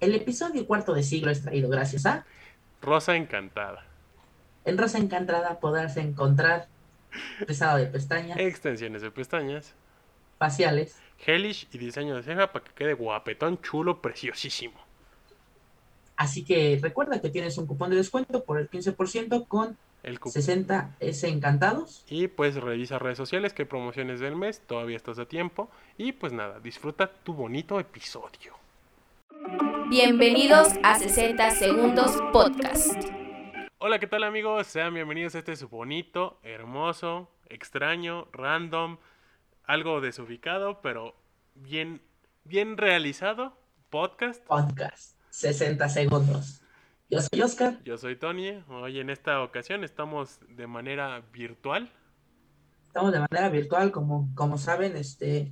El episodio cuarto de siglo es traído gracias a Rosa Encantada. En Rosa Encantada podrás encontrar pesado de pestañas, Extensiones de pestañas. faciales, Hellish y diseño de ceja para que quede guapetón, chulo, preciosísimo. Así que recuerda que tienes un cupón de descuento por el 15% con El cup- 60 S encantados. Y pues revisa redes sociales, que hay promociones del mes, todavía estás a tiempo. Y pues nada, disfruta tu bonito episodio. Bienvenidos a 60 Segundos Podcast. Hola, ¿qué tal amigos? Sean bienvenidos a este su bonito, hermoso, extraño, random, algo desubicado, pero bien, bien realizado podcast. Podcast 60 segundos. Yo soy Oscar. Yo soy Tony. Hoy en esta ocasión estamos de manera virtual. Estamos de manera virtual, como, como saben, este,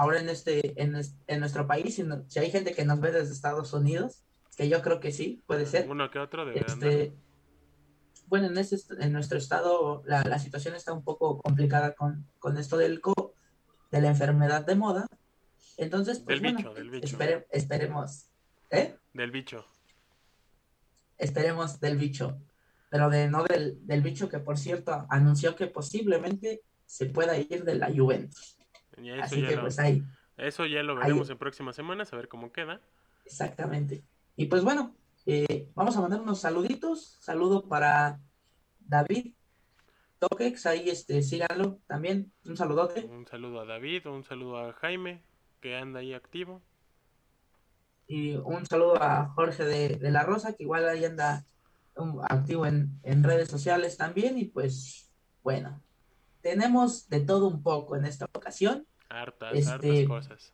ahora en este, en, en nuestro país, si, no- si hay gente que nos ve desde Estados Unidos, que yo creo que sí, puede ser. Uno que otro debe andar. Este, bueno, en, este, est- en nuestro estado la, la situación está un poco complicada con, con esto del co, de la enfermedad de moda. Entonces, pues, Del bueno, bicho, del bicho. espere- esperemos, ¿eh? Del bicho. Esperemos del bicho, pero de no del, del bicho que, por cierto, anunció que posiblemente se pueda ir de la Juventus. Y eso, Así ya que, lo, pues ahí, eso ya lo ahí- veremos en próximas semanas, a ver cómo queda. exactamente. Y pues bueno, eh, vamos a mandar unos saluditos. Saludo para David Toquex, ahí este, síganlo también. Un saludote. Un saludo a David, un saludo a Jaime, que anda ahí activo. Y un saludo a Jorge de, de la Rosa, que igual ahí anda um, activo en, en redes sociales también. Y pues, bueno, tenemos de todo un poco en esta ocasión. Hartas, Este- hartas cosas.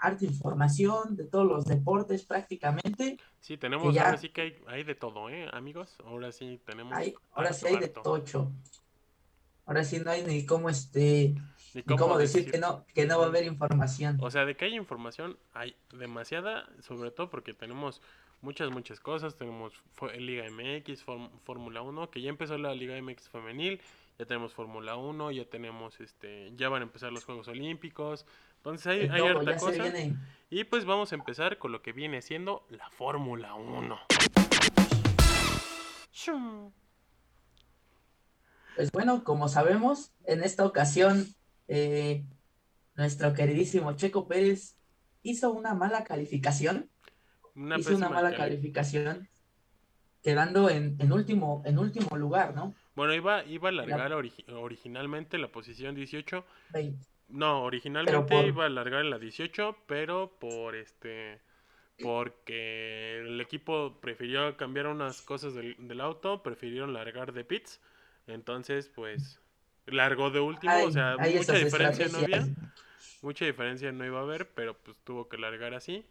Harta información de todos los deportes prácticamente. Sí, tenemos, ya- ahora sí que hay, hay de todo, ¿eh, amigos? Ahora sí tenemos. Hay, ahora sí harto, hay de harto. tocho. Ahora sí no hay ni cómo este, Ni ni cómo decir que no, que no va a haber información. O sea, de que hay información, hay demasiada, sobre todo porque tenemos muchas, muchas cosas. Tenemos Liga MX, Fórm- Fórmula 1, que ya empezó la Liga MX femenil, ya tenemos Fórmula 1, ya tenemos, este, ya van a empezar los Juegos Olímpicos. Entonces hay, hay todo, harta cosa. Y pues vamos a empezar con lo que viene siendo la Fórmula 1. Shum. Pues bueno, como sabemos, en esta ocasión, eh, nuestro queridísimo Checo Pérez hizo una mala calificación. Una hizo una mala cali- calificación, quedando en, en último, en último lugar, ¿no? Bueno, iba, iba a largar origi- originalmente la posición 18. Ve- No, originalmente por- iba a largar en la 18, pero por este porque el equipo prefirió cambiar unas cosas del, del auto, prefirieron largar de pits. Entonces, pues largó de último, o sea, mucha diferencia no había. Mucha diferencia no iba a haber, pero pues tuvo que largar así.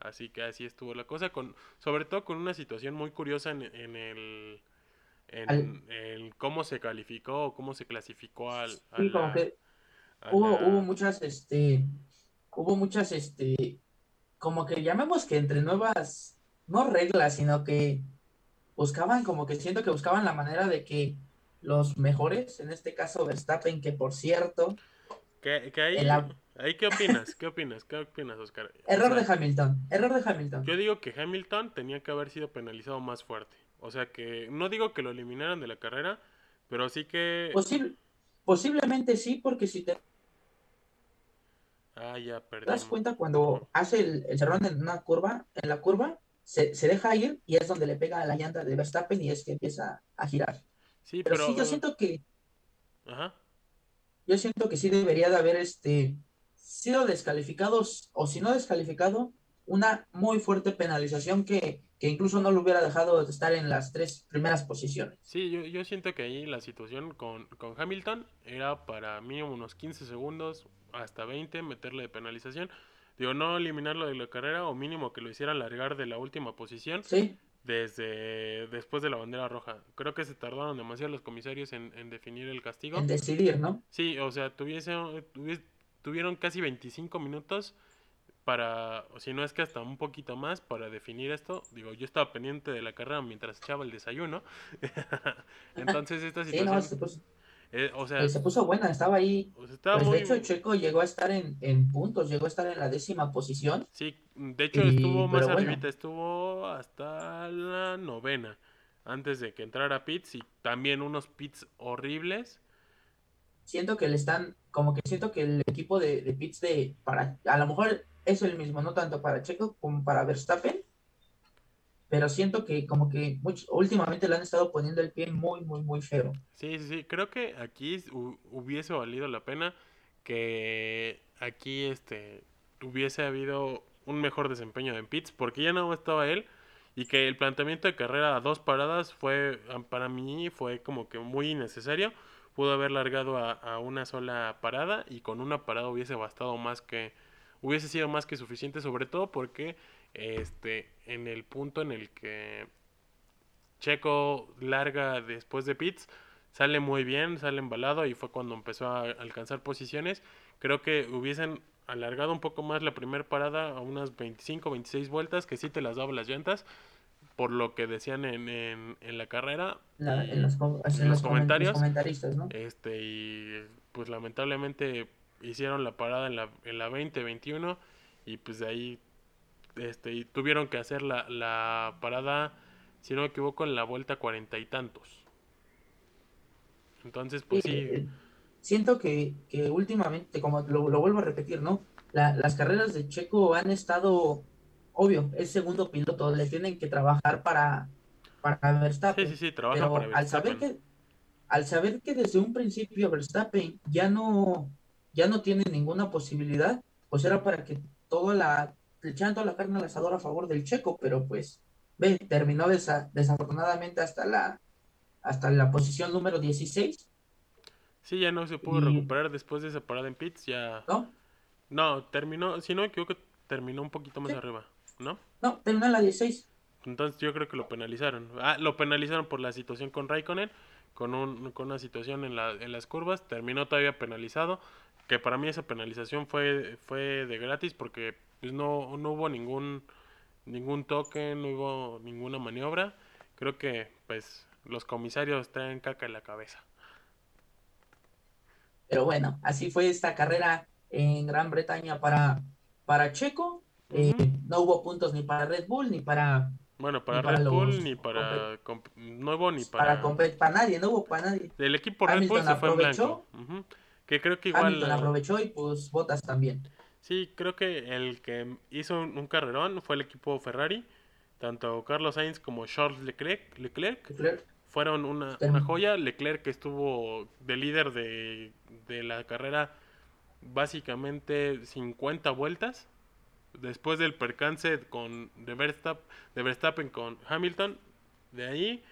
Así que así estuvo la cosa, con, sobre todo con una situación muy curiosa en, en el en, Al- en cómo se calificó o cómo se clasificó al, Sí, como la- que hubo, la- hubo muchas, este, hubo muchas, este, como que llamemos que entre nuevas, no reglas, sino que buscaban, como que siento que buscaban la manera de que los mejores, en este caso Verstappen, que por cierto, ¿Qué, qué ahí, el qué opinas? ¿Qué opinas? ¿Qué opinas, Oscar? O error sea, de Hamilton, error de Hamilton. Yo digo que Hamilton tenía que haber sido penalizado más fuerte. O sea que no digo que lo eliminaran de la carrera, pero sí que... Posible, posiblemente sí, porque si te Ah, ya das perdimos. cuenta, cuando hace el, el cerrón en una curva, en la curva, se, se deja ir y es donde le pega a la llanta de Verstappen y es que empieza a girar. Sí, Pero, pero... sí, yo siento que, Ajá. yo siento que sí debería de haber este sido descalificados, o si no descalificado, una muy fuerte penalización que, que incluso no lo hubiera dejado de estar en las tres primeras posiciones. Sí, yo, yo siento que ahí la situación con, con Hamilton era para mínimo unos 15 segundos, hasta 20, meterle de penalización. Digo, no eliminarlo de la carrera o mínimo que lo hicieran largar de la última posición Sí, desde después de la bandera roja. Creo que se tardaron demasiado los comisarios en, en definir el castigo. en decidir, ¿no? Sí, o sea, tuviese, tuvies- tuvieron casi 25 minutos para, si no es que hasta un poquito más para definir esto. Digo, yo estaba pendiente de la carrera mientras echaba el desayuno. Entonces esta Sí, situación, no, se puso- Eh, o sea, Pues se puso buena, estaba ahí. estaba Pues muy... de hecho, Checo llegó a estar en, en puntos, llegó a estar en la décima posición. Sí, de hecho Y- estuvo más bueno. arribita, estuvo hasta la novena, antes de que entrara Pitts y también unos Pitts horribles. Siento que le están, como que siento que el equipo de, de pits de, para, a lo mejor es el mismo, no tanto para Checo como para Verstappen, pero siento que como que últimamente le han estado poniendo el pie muy, muy, muy feo. Sí, sí, sí, creo que aquí hu- hubiese valido la pena que aquí este hubiese habido un mejor desempeño en Pitts, porque ya no estaba él y que el planteamiento de carrera a dos paradas fue, para mí, fue como que muy innecesario. Pudo haber largado a, a una sola parada y con una parada hubiese bastado más que, hubiese sido más que suficiente, sobre todo porque este, en el punto en el que Checo larga después de Pitts, sale muy bien, sale embalado y fue cuando empezó a alcanzar posiciones. Creo que hubiesen alargado un poco más la primera parada a unas 25, 26 vueltas, que sí te las daba las llantas, por lo que decían en, en, en la carrera. La- en los, com- en en los los comen- comentarios. los comentaristas, ¿no? este, y pues lamentablemente hicieron la parada en la, en la 20, 21 y pues de ahí este, y tuvieron que hacer la, la parada, si no me equivoco, en la vuelta cuarenta y tantos. Entonces, pues Sí, sí, eh, siento que, que últimamente, como lo, lo vuelvo a repetir, ¿no? La- las carreras de Checo han estado, obvio, es segundo piloto, le tienen que trabajar para, para Verstappen. sí, sí, sí, trabaja pero para al saber que, al saber que desde un principio Verstappen ya no, ya no tiene ninguna posibilidad, pues era para que toda la, le echaran toda la carne al asador a favor del Checo, pero pues, ve, terminó desa- desafortunadamente hasta la, hasta la posición número 16, Sí, ya no se pudo y- recuperar después de esa parada en pits, ya... ¿no? No, terminó, si no me equivoco, terminó un poquito más Sí. arriba, ¿no? No, terminó en la 16. Entonces yo creo que lo penalizaron. Ah, lo penalizaron por la situación con Raikkonen, con, un, con una situación en, la, en las curvas. Terminó todavía penalizado, que para mí esa penalización fue, fue de gratis porque pues, no, no hubo ningún, ningún toque, no hubo ninguna maniobra. Creo que pues los comisarios traen caca en la cabeza. Pero bueno, así fue esta carrera en Gran Bretaña para, para Checo. Eh. No hubo puntos ni para Red Bull ni para, Bueno, para, Red Bull los ni para... no hubo ni para, para... para nadie, no hubo para nadie. El equipo Red Bull se fue en blanco. aprovechó. Ujú. Que creo que igual... Hamilton aprovechó y pues Bottas también. Sí, creo que el que hizo un, carrerón fue el equipo Ferrari. Tanto Carlos Sainz como Charles Leclerc, Leclerc Leclerc, fueron una, una joya. Leclerc que estuvo de líder de, de la carrera básicamente 50 vueltas. Después del percance con, de, Verstappen, de Verstappen con Hamilton. De ahí,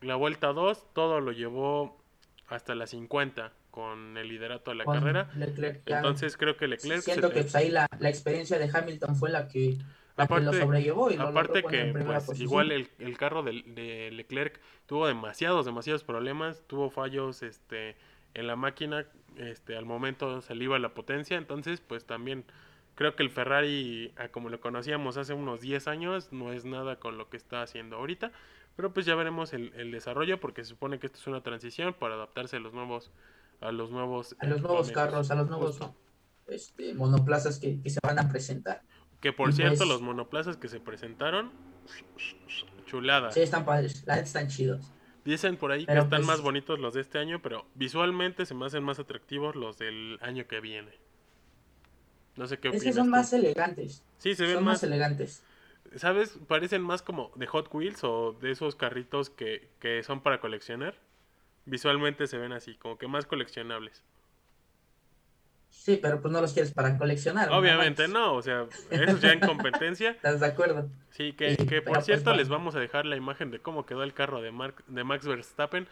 la vuelta 2, todo lo llevó hasta las 50 con el liderato de la carrera. Leclerc. Entonces creo que Leclerc siento que pues, ahí la, la experiencia de Hamilton fue la que, la que lo Aparte- sobrellevó y lo Aparte que pues igual el, el carro de, de Leclerc tuvo demasiados, demasiados problemas, tuvo fallos este en la máquina, este al momento se le iba la potencia, entonces pues también creo que el Ferrari, a como lo conocíamos hace unos 10 años, no es nada con lo que está haciendo ahorita, pero pues ya veremos el, el desarrollo porque se supone que esto es una transición para adaptarse a los nuevos a los nuevos a los nuevos carros, a los nuevos este, monoplazas que, que se van a presentar. Que por Y cierto, pues- los monoplazas que se presentaron, chulada. Sí, están padres, la están chidos. Dicen por ahí que están pues- más bonitos los de este año, pero visualmente se me hacen más atractivos los del año que viene. No sé qué Es que opinas son tú. más elegantes. Sí, se ven Son más, más elegantes. ¿sabes? Parecen más como de Hot Wheels o de esos carritos que, que son para coleccionar. Visualmente se ven así, como que más coleccionables. Sí, pero pues no los quieres para coleccionar. Obviamente no, o sea, eso ya en competencia. ¿Estás de acuerdo? Sí, que, Sí, que por pues cierto bueno. les vamos a dejar la imagen de cómo quedó el carro de, Mark, de Max Verstappen,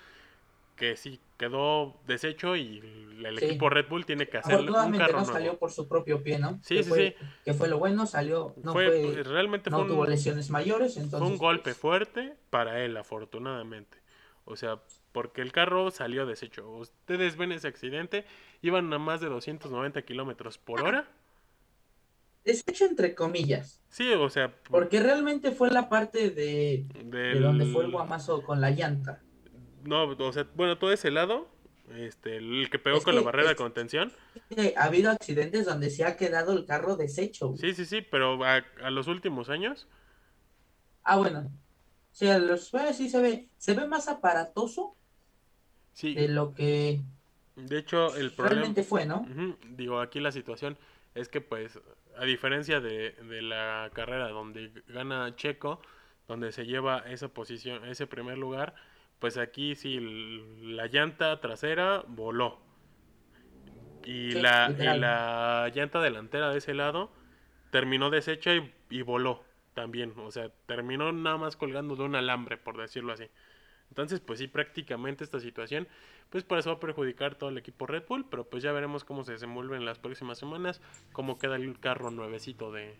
que sí quedó deshecho y el Sí. equipo Red Bull tiene que hacer un carro no nuevo. salió por su propio pie, ¿no? Sí, que sí, fue, Que fue lo bueno, salió, no fue, fue, realmente no fue tuvo un, lesiones mayores, entonces. fue un golpe pues, fuerte para él, afortunadamente. O sea, porque el carro salió deshecho. Ustedes ven ese accidente, iban a más de 290 kilómetros por hora. Deshecho entre comillas, Sí, o sea, porque realmente fue la parte de, de donde fue el guamazo con la llanta. No, o sea, bueno, todo ese lado este, el que pegó Es con la barrera de contención. Eh, Ha habido accidentes donde se ha quedado el carro deshecho. güey. Sí, sí, sí, pero a, a los últimos años, Ah, bueno. Sí, a los pues, sí se ve, se ve más aparatoso sí. de lo que De hecho, el problema... realmente fue, ¿no? Digo, aquí la situación es que, pues, a diferencia de, de la carrera donde gana Checo, donde se lleva esa posición, ese primer lugar, pues aquí sí la llanta trasera voló. Y, Sí, la, y la llanta delantera de ese lado terminó deshecha y, y voló también. O sea, terminó nada más colgando de un alambre, por decirlo así. Entonces, pues sí, prácticamente esta situación, pues por eso va a perjudicar todo el equipo Red Bull, pero pues ya veremos cómo se desenvuelve en las próximas semanas, cómo queda el carro nuevecito de...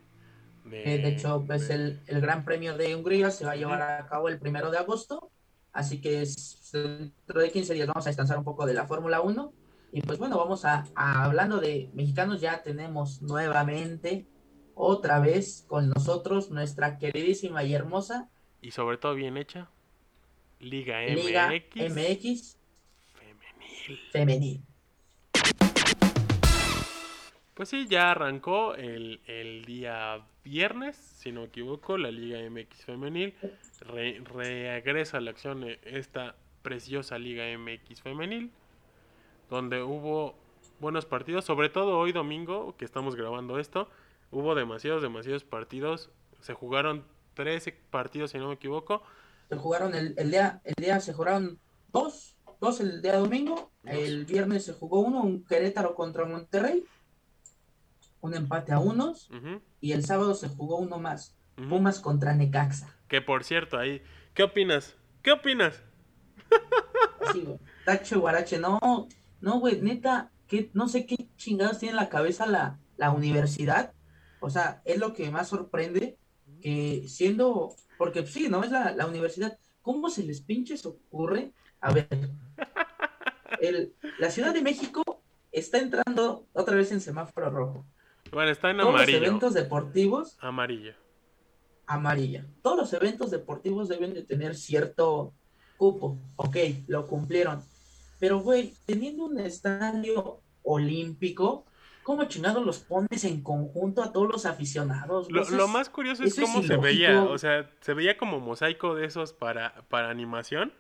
De, Eh, de hecho, pues de- el, el Gran Premio de Hungría se va a llevar a cabo el primero de agosto, así que dentro de 15 días vamos a descansar un poco de la Fórmula 1. Y pues bueno, vamos a, a- hablando de mexicanos, ya tenemos nuevamente, otra vez con nosotros, nuestra queridísima y hermosa Y sobre todo bien hecha, Liga MX Liga MX femenil. femenil. Pues sí, ya arrancó el, el día viernes, si no me equivoco, la Liga MX femenil. Re- regresa a la acción eh, esta preciosa Liga MX femenil, donde hubo buenos partidos, sobre todo hoy domingo, que estamos grabando esto, hubo demasiados, demasiados partidos. Se jugaron 13 partidos, si no me equivoco. Se jugaron el, el día, el día se jugaron dos, dos el día domingo, Dos. el viernes se jugó uno, un Querétaro contra Monterrey, un empate a unos, y el sábado se jugó uno más, ujú. Pumas contra Necaxa. Que por cierto, ahí, ¿qué opinas? ¿Qué opinas? Sí, güey. Tache Guarache, no, no, güey, neta, que no sé qué chingados tiene en la cabeza la, la universidad. O sea, es lo que más sorprende, que siendo, porque pues, sí, ¿no? Es la, la universidad. ¿Cómo se les pinches ocurre? A ver, el, la Ciudad de México está entrando otra vez en semáforo rojo. Bueno, está en Todos los eventos deportivos Amarillo. amarilla. Todos los eventos deportivos deben de tener cierto cupo. Ok, lo cumplieron. Pero, güey, teniendo un estadio olímpico, ¿cómo chingados los pones en conjunto a todos los aficionados? Lo, más curioso es cómo se veía, o sea, se veía como mosaico de esos para, para animación,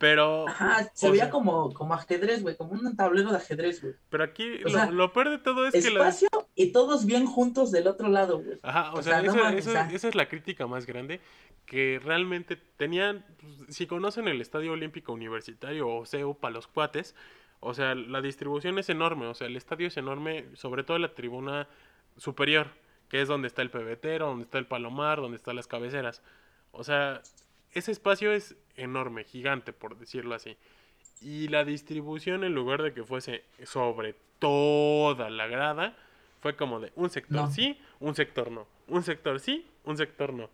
pero, se se veía sea- como, como ajedrez, güey, como un tablero de ajedrez, güey. pero aquí lo, sea, lo peor de todo es que la... Espacio y todos bien juntos del otro lado, güey. Ajá, o, o sea, sea, no eso- mames, eso- o sea. esa es la crítica más grande, que realmente tenían, pues, si conocen el Estadio Olímpico Universitario o CEU para los cuates, o sea, la distribución es enorme, o sea, el estadio es enorme, sobre todo la tribuna superior, que es donde está el pebetero, donde está el palomar, donde están las cabeceras. O sea, ese espacio es enorme, gigante, por decirlo así. Y la distribución, en lugar de que fuese sobre toda la grada, fue como de un sector No. sí, un sector no. Un sector sí, un sector no.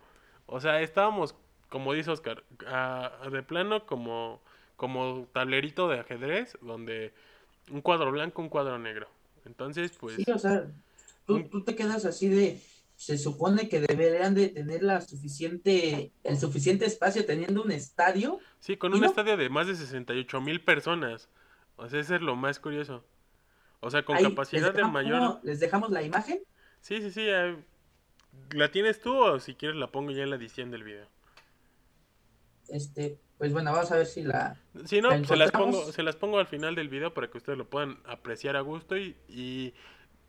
O sea, estábamos, como dice Oscar, a- de plano como, como tablerito de ajedrez, donde un cuadro blanco, un cuadro negro. Entonces, pues... Sí, o sea, tú, tú te quedas así de, se supone que deberían de tener la suficiente, el suficiente espacio teniendo un estadio. Sí, con ¿Y un no? estadio de más de 68 mil personas. O sea, eso es lo más curioso. O sea, con Ahí, capacidad de mayor... Les dejamos la imagen. Sí, sí, sí. eh, ¿La tienes tú o si quieres la pongo ya en la edición del video? Este, pues bueno, vamos a ver si la. Si no, ¿La se las pongo, se las pongo al final del video para que ustedes lo puedan apreciar a gusto y, y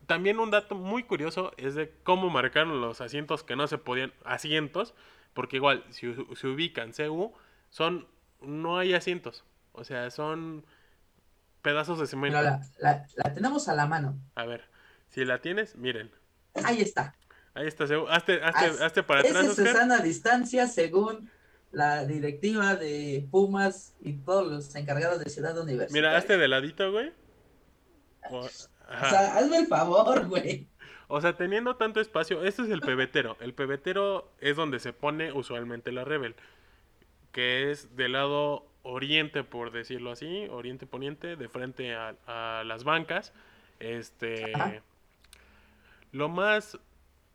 también un dato muy curioso es de cómo marcaron los asientos que no se podían, asientos, porque igual, si se ubican CU, son, no hay asientos, o sea, son pedazos de cemento. La, la, la tenemos a la mano. A ver, si la tienes, miren, Ahí está. ahí está CU, hazte, hazte, Haz- hazte para atrás, es Oscar. sana distancia según la directiva de Pumas y todos los encargados de Ciudad Universitaria. Mira, hazte de ladito, güey. O- O sea, hazme el favor, güey. O sea, teniendo tanto espacio, este es el pebetero. El pebetero es donde se pone usualmente la Rebel, que es del lado oriente, por decirlo así, oriente poniente, de frente a, a las bancas. Este, Ajá. lo más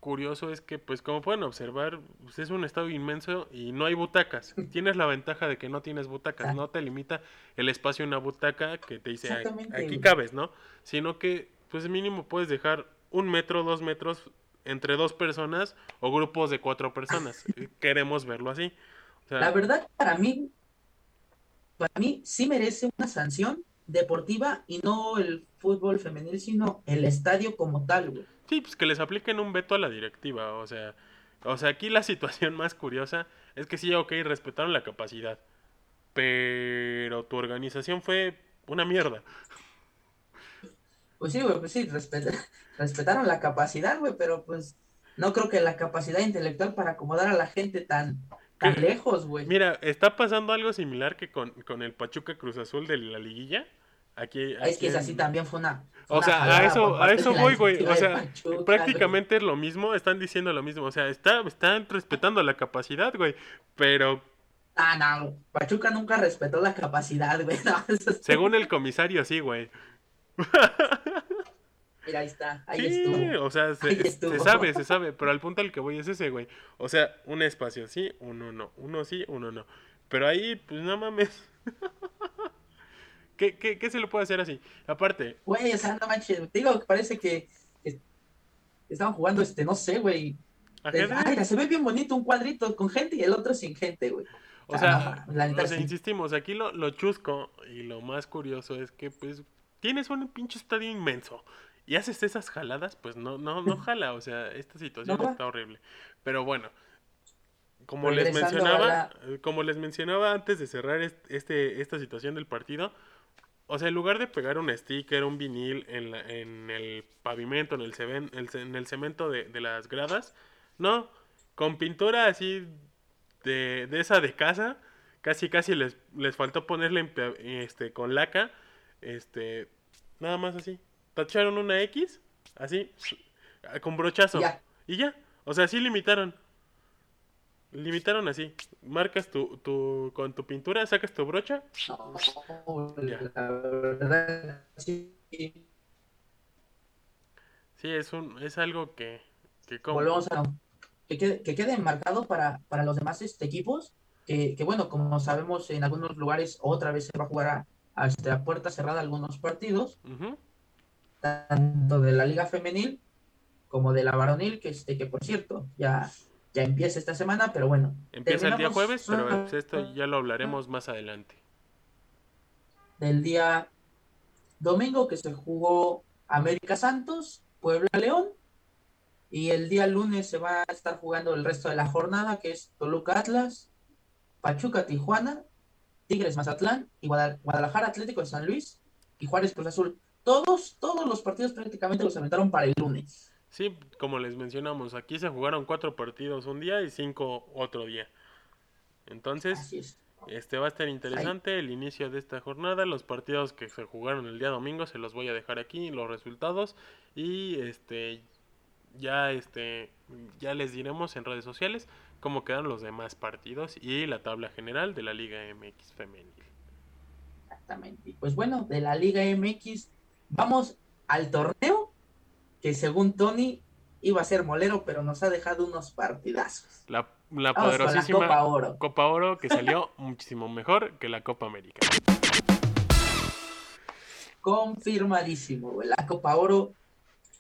curioso es que, pues como pueden observar, pues, es un estadio inmenso y no hay butacas. Tienes la ventaja de que no tienes butacas, Ah. no te limita el espacio una butaca que te dice, "Ay, Exactamente, aquí cabes, ¿no? Sino que, pues mínimo puedes dejar un metro, dos metros entre dos personas o grupos de cuatro personas. Queremos verlo así. O sea, La verdad, para mí, para mí sí merece una sanción deportiva y no el fútbol femenil, sino el estadio como tal, güey. Sí, pues que les apliquen un veto a la directiva, o sea, o sea, aquí la situación más curiosa es que sí, ok, respetaron la capacidad, pero tu organización fue una mierda. Pues sí, güey, pues sí, respet- respetaron la capacidad, güey, pero pues no creo que la capacidad intelectual para acomodar a la gente tan, tan lejos, güey. Mira, está pasando algo similar que con, con el Pachuca Cruz Azul de la liguilla. Aquí, Es que es así también fue una. fue O una sea, a eso, a eso voy, güey. O sea, Pachuca, prácticamente es lo mismo, están diciendo lo mismo. O sea, está, están respetando la capacidad, güey. Pero Ah, no, Pachuca nunca respetó la capacidad, güey. No, eso es- según el comisario, sí, güey. Mira, ahí está, ahí Sí, estuvo. o sea, se, se sabe, se sabe, pero al punto al que voy es ese, güey. O sea, un espacio sí, uno no, uno sí, uno no. Pero ahí, pues no mames. ¿Qué, qué, qué se le puede hacer así? Aparte, Güey, o sea, no manches, te digo que parece que, estaban jugando, este, no sé, güey. Ay, se ve bien bonito un cuadrito con gente y el otro sin gente, güey. O Ah, sea, la neta o sea, sí. insistimos, aquí lo, lo chusco y lo más curioso es que, pues, tienes un pinche estadio inmenso y haces esas jaladas, pues no, no, no jala, o sea, esta situación No está horrible. Pero bueno, como les mencionaba, la- como les mencionaba antes de cerrar est- este, esta situación del partido, o sea, en lugar de pegar un sticker, un vinil en, la- en el pavimento, en el, cemen- el ce- en el cemento de, de las gradas, no, con pintura así de, de esa de casa, casi casi les, les faltó ponerle este, con laca, este, nada más así, tacharon una X, así, con brochazo, Ya. y ya, o sea, sí limitaron. Limitaron así. Marcas tu, tu, con tu pintura, sacas tu brocha. No, la verdad, sí. Sí, es un, es algo que, que como- Volvemos a que quede, que quede marcado para, para los demás este, equipos, que, que, bueno, como sabemos en algunos lugares otra vez se va a jugar a, a, este, a puerta cerrada algunos partidos, tanto de la liga femenil como de la varonil, que este, que por cierto, ya, ya empieza esta semana, pero bueno. Empieza el día jueves, pero esto ya lo hablaremos más adelante. Del día domingo que se jugó América Santos, Puebla León, y el día lunes se va a estar jugando el resto de la jornada, que es Toluca Atlas, Pachuca Tijuana, Tigres Mazatlán y Guadal- Guadalajara Atlético de San Luis y Juárez Cruz Azul. Todos, todos los partidos prácticamente los aventaron para el lunes. Sí, como les mencionamos, aquí se jugaron cuatro partidos un día y cinco otro día. Entonces, es. este va a estar interesante el inicio de esta jornada. Los partidos que se jugaron el día domingo se los voy a dejar aquí, los resultados. Y este ya este ya les diremos en redes sociales cómo quedan los demás partidos y la tabla general de la Liga MX femenil. Exactamente. Pues bueno, de la Liga MX, vamos al torneo, que según Tony iba a ser molero, pero nos ha dejado unos partidazos. La, la poderosísima Copa Oro. Copa Oro que salió muchísimo mejor que la Copa América. Confirmadísimo, güey. La Copa Oro,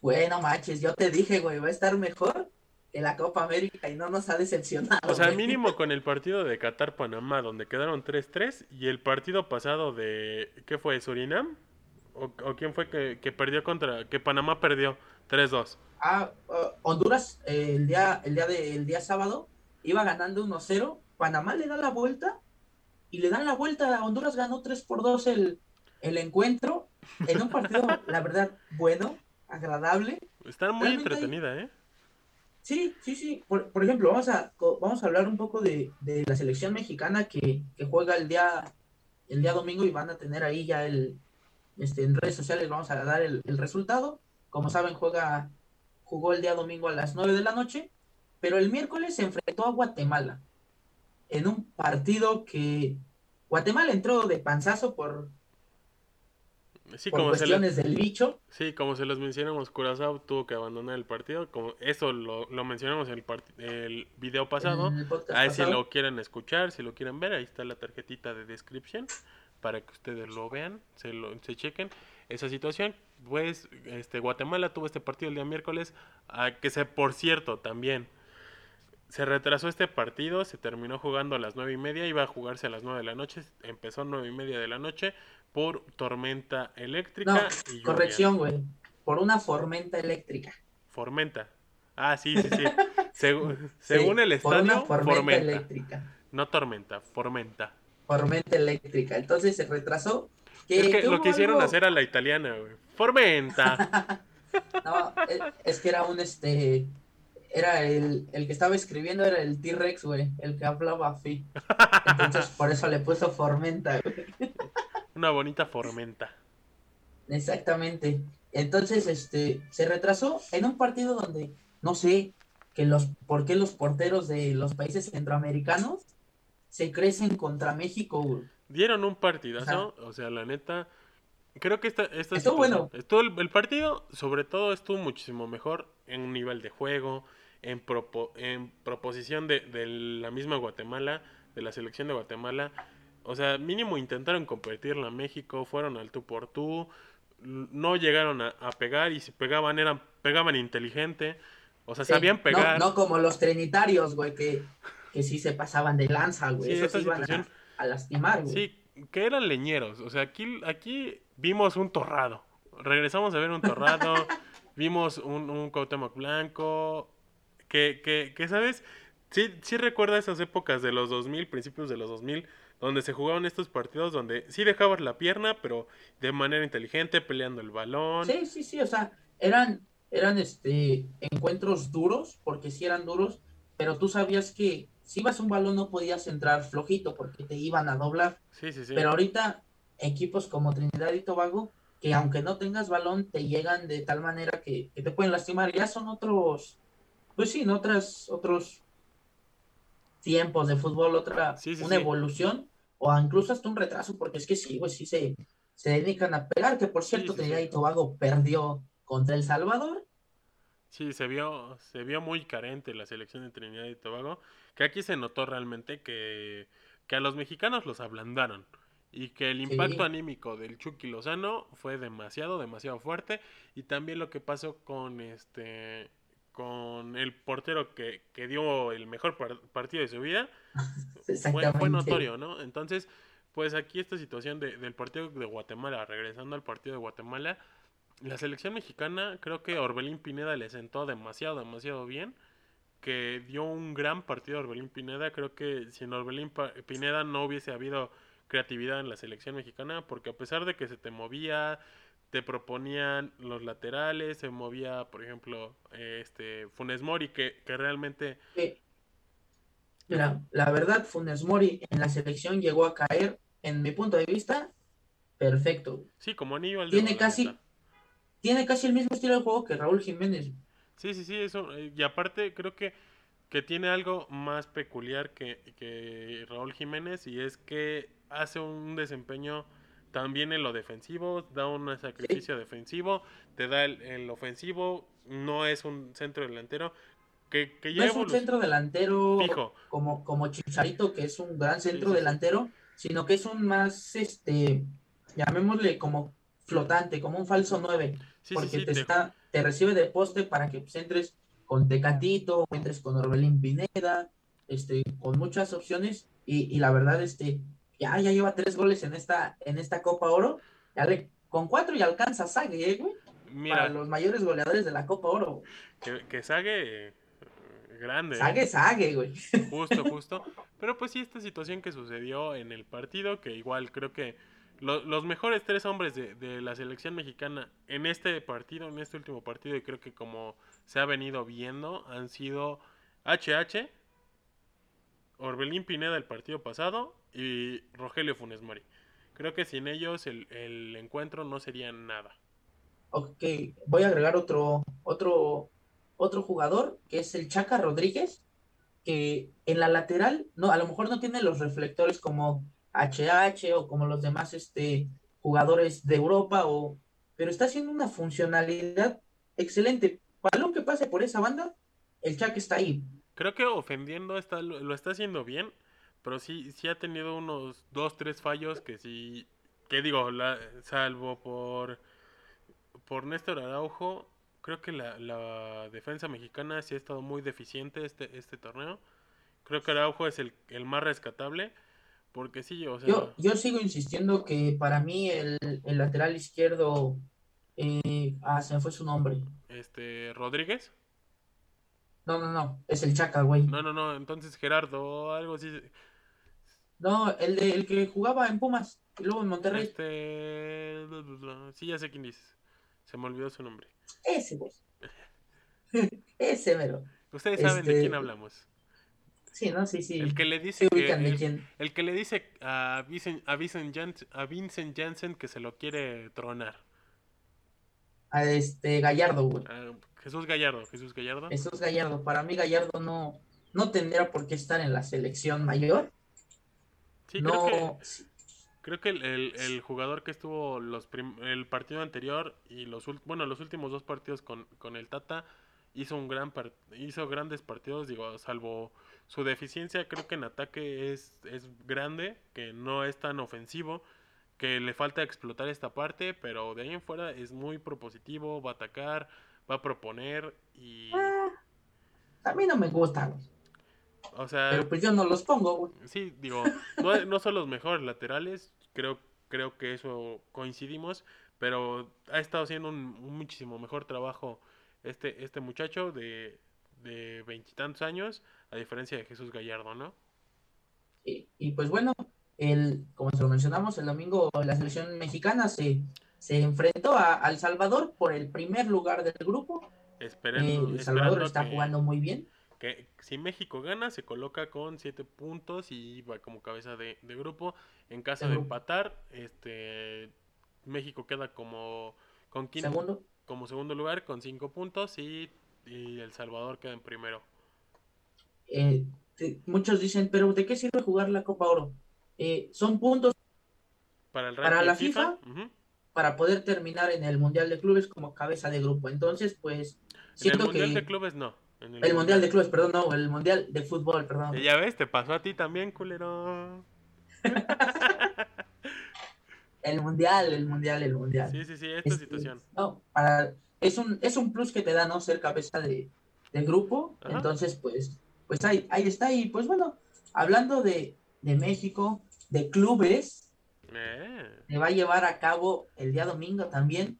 bueno, manches, yo te dije, güey, va a estar mejor que la Copa América y no nos ha decepcionado. O sea, güey. mínimo con el partido de Qatar-Panamá, donde quedaron 3-3, y el partido pasado de, ¿qué fue? ¿Surinam? ¿O, o quién fue que, que perdió contra, que Panamá perdió 3-2? Ah, uh, Honduras, eh, el día, el día de, el día sábado, iba ganando 1-0. Panamá le da la vuelta y le dan la vuelta. Honduras ganó 3 por 2 el, el encuentro. En un partido, la verdad, bueno, agradable. Está muy Realmente entretenida, ¿eh? Sí, sí, sí. Por, por ejemplo, vamos a, vamos a hablar un poco de, de la selección mexicana que, que juega el día, el día domingo y van a tener ahí ya el, este, en redes sociales vamos a dar el, el resultado. Como saben, juega, jugó el día domingo a las 9 de la noche, pero el miércoles se enfrentó a Guatemala en un partido que Guatemala entró de panzazo por, Sí, por como cuestiones del bicho. sí, como se los mencionamos, Curazao tuvo que abandonar el partido. Como eso lo, lo mencionamos en el, part- el video pasado. el Ahí si lo quieren escuchar, si lo quieren ver, ahí está la tarjetita de descripción para que ustedes lo vean, se, lo, se chequen esa situación. Pues este Guatemala tuvo este partido el día miércoles, ah, que se, por cierto, también se retrasó este partido, se terminó jugando a las nueve y media, iba a jugarse a las nueve de la noche, empezó a nueve y media de la noche por tormenta eléctrica No, y corrección, güey. Por una tormenta eléctrica. Formenta. Ah, sí, sí, sí. Según el por una estadio, tormenta formenta. eléctrica. No tormenta, formenta. Tormenta eléctrica. Entonces se retrasó. Es que lo quisieron algo- hacer a la italiana, güey. Formenta. No, es, es que era un este. Era el, el que estaba escribiendo, era el T-Rex, güey. El que hablaba así. Entonces por eso le puso Formenta, güey. Una bonita formenta. Exactamente. Entonces, este, se retrasó en un partido donde, no sé, que los, por qué los porteros de los países centroamericanos se crecen contra México, güey. Dieron un partidazo, o sea, la neta. Creo que esta, esta Estuvo bueno. estuvo el, el partido, sobre todo, estuvo muchísimo mejor en un nivel de juego, en, propo- en proposición de, de la misma Guatemala, de la selección de Guatemala. O sea, mínimo intentaron competirla a México, fueron al tú por tú, no llegaron a, a pegar y si pegaban eran pegaban inteligente, o sea, Sí, sabían pegar. No, como los trinitarios, güey, que, que sí se pasaban de lanza, güey. Sí, a, situación- a lastimar, güey. Sí, que eran leñeros. O sea, aquí, aquí vimos un torrado. Regresamos a ver un torrado. vimos un, un Cuauhtémoc Blanco. Que, que, que, ¿sabes? Sí, sí recuerda esas épocas de los 2000, principios de los 2000, donde se jugaban estos partidos donde sí dejabas la pierna, pero de manera inteligente, peleando el balón. Sí, sí, sí, o sea, eran, eran este encuentros duros, porque sí eran duros, pero tú sabías que si ibas un balón no podías entrar flojito porque te iban a doblar. Sí, sí, sí. Pero ahorita equipos como Trinidad y Tobago, que aunque no tengas balón, te llegan de tal manera que, que te pueden lastimar. Ya son otros, pues sí, en otras, otros tiempos de fútbol, otra, una evolución, o incluso hasta un retraso, porque es que sí, pues sí se, se dedican a pegar, que por cierto, Trinidad y Tobago perdió contra El Salvador. Sí, se vio, se vio muy carente la selección de Trinidad y Tobago, que aquí se notó realmente que, que a los mexicanos los ablandaron y que el impacto Sí. anímico del Chucky Lozano fue demasiado, demasiado fuerte y también lo que pasó con este con el portero que, que dio el mejor par- partido de su vida fue, fue notorio, ¿no? Entonces, pues aquí esta situación de- del partido de Guatemala, regresando al partido de Guatemala, la selección mexicana, creo que Orbelín Pineda le sentó demasiado, demasiado bien, que dio un gran partido a Orbelín Pineda, creo que sin Orbelín Pineda no hubiese habido creatividad en la selección mexicana, porque a pesar de que se te movía, te proponían los laterales, se movía, por ejemplo, eh, este Funes Mori, que, que realmente Mira, la verdad, Funes Mori en la selección llegó a caer, en mi punto de vista, perfecto. Sí, como anillo al Tiene casi. Tiene casi el mismo estilo de juego que Raúl Jiménez. Sí, sí, sí, eso. eh, Y aparte creo que, que tiene algo más peculiar que, que Raúl Jiménez y es que hace un desempeño también en lo defensivo, da un sacrificio defensivo, te da el, el ofensivo, no es un centro delantero que, que No ya es un centro delantero Fijo. como, como Chicharito, que es un gran centro sí, sí. delantero, sino que es un más, este, llamémosle como flotante, como un falso 9, Sí, porque sí, te, te- está, te recibe de poste para que pues, entres con Tecatito, entres con Orbelín Pineda, este, con muchas opciones, y, y la verdad, este, ya, ya lleva tres goles en esta, en esta Copa Oro, ya le- con cuatro ya alcanza a Sague, eh, güey, mira, para los mayores goleadores de la Copa Oro. que, que Sague grande. ¿eh? Sague, Sague, güey. Justo, justo. Pero pues sí, esta situación que sucedió en el partido, que igual creo que lo- los mejores tres hombres de, de la selección mexicana en este partido, en este último partido, y creo que como se ha venido viendo, han sido HH, Orbelín Pineda el partido pasado y Rogelio Funes Mori. Creo que sin ellos el, el encuentro no sería nada. Ok, voy a agregar otro, otro, otro jugador, que es el Chaca Rodríguez, que en la lateral, no, a lo mejor no tiene los reflectores como HH o como los demás este, jugadores de Europa o pero está haciendo una funcionalidad excelente. Balón que pase por esa banda, el Chac está ahí. Creo que ofendiendo está, lo, está haciendo bien, pero sí, sí ha tenido unos dos, tres fallos que sí, que digo, la, salvo por, por Néstor Araujo, creo que la, la, defensa mexicana sí ha estado muy deficiente este, este torneo. Creo que Araujo es el, el más rescatable. Porque sí, o sea... Yo, yo sigo insistiendo que para mí el, el lateral izquierdo... Eh, ah, se me fue su nombre. Este, Rodríguez. No, no, no, es el Chaca, güey. No, no, no, entonces Gerardo, algo así. No, el, de, el que jugaba en Pumas y luego en Monterrey. Este... Sí, ya sé quién dices. Se me olvidó su nombre. Ese, güey. Ese, mero. Ustedes saben de Este, quién hablamos. Sí, ¿no? Sí, sí. El que le dice que, el, que le dice a Vincent, a, Vincent Janssen, a Vincent Janssen que se lo quiere tronar. A este Gallardo, güey. Ah, Jesús Gallardo, Jesús Gallardo. Jesús Gallardo. Para mí Gallardo no, no tendría por qué estar en la selección mayor. Sí, creo que, no, creo que el, el- el jugador que estuvo los prim- el partido anterior y los bueno, los últimos dos partidos con, con el Tata hizo un gran hizo grandes partidos, digo, salvo su deficiencia, creo que en ataque es, es grande, que no es tan ofensivo, que le falta explotar esta parte, pero de ahí en fuera es muy propositivo, va a atacar, va a proponer y a mí no me gusta, güey. o sea, Pero pues yo no los pongo, güey. Sí, digo, no, no son los mejores laterales, creo, creo que eso coincidimos, pero ha estado haciendo un, un muchísimo mejor trabajo este, este muchacho de de veintitantos años, a diferencia de Jesús Gallardo, ¿no? Y, y, pues bueno, el, como se lo mencionamos, el domingo la selección mexicana se, se enfrentó a, El Salvador por el primer lugar del grupo. Esperando, Eh, el Salvador está que- jugando muy bien. que si México gana, se coloca con 7 puntos y va como cabeza de, de grupo. En caso De de grupo. empatar, este México queda como con quin- Segundo, como segundo lugar con 5 puntos y, y El Salvador queda en primero. Eh, te- muchos dicen, pero ¿de qué sirve jugar la Copa Oro? Eh, son puntos Para el Para ranking la FIFA, para poder terminar en el Mundial de Clubes como cabeza de grupo. Entonces, pues, en el Mundial que de Clubes no. en el Mundial de Clubes, perdón, no, el Mundial de Fútbol, perdón. Ya ves, te pasó a ti también, culero. El Mundial, el Mundial, el Mundial. Sí, sí, sí, esta Este, situación. No, para, es un, es un plus que te da no ser cabeza de, de grupo. Ajá. Entonces, pues, pues ahí, ahí está. Y pues bueno, hablando de, de México, de clubes, Eh, se va a llevar a cabo el día domingo también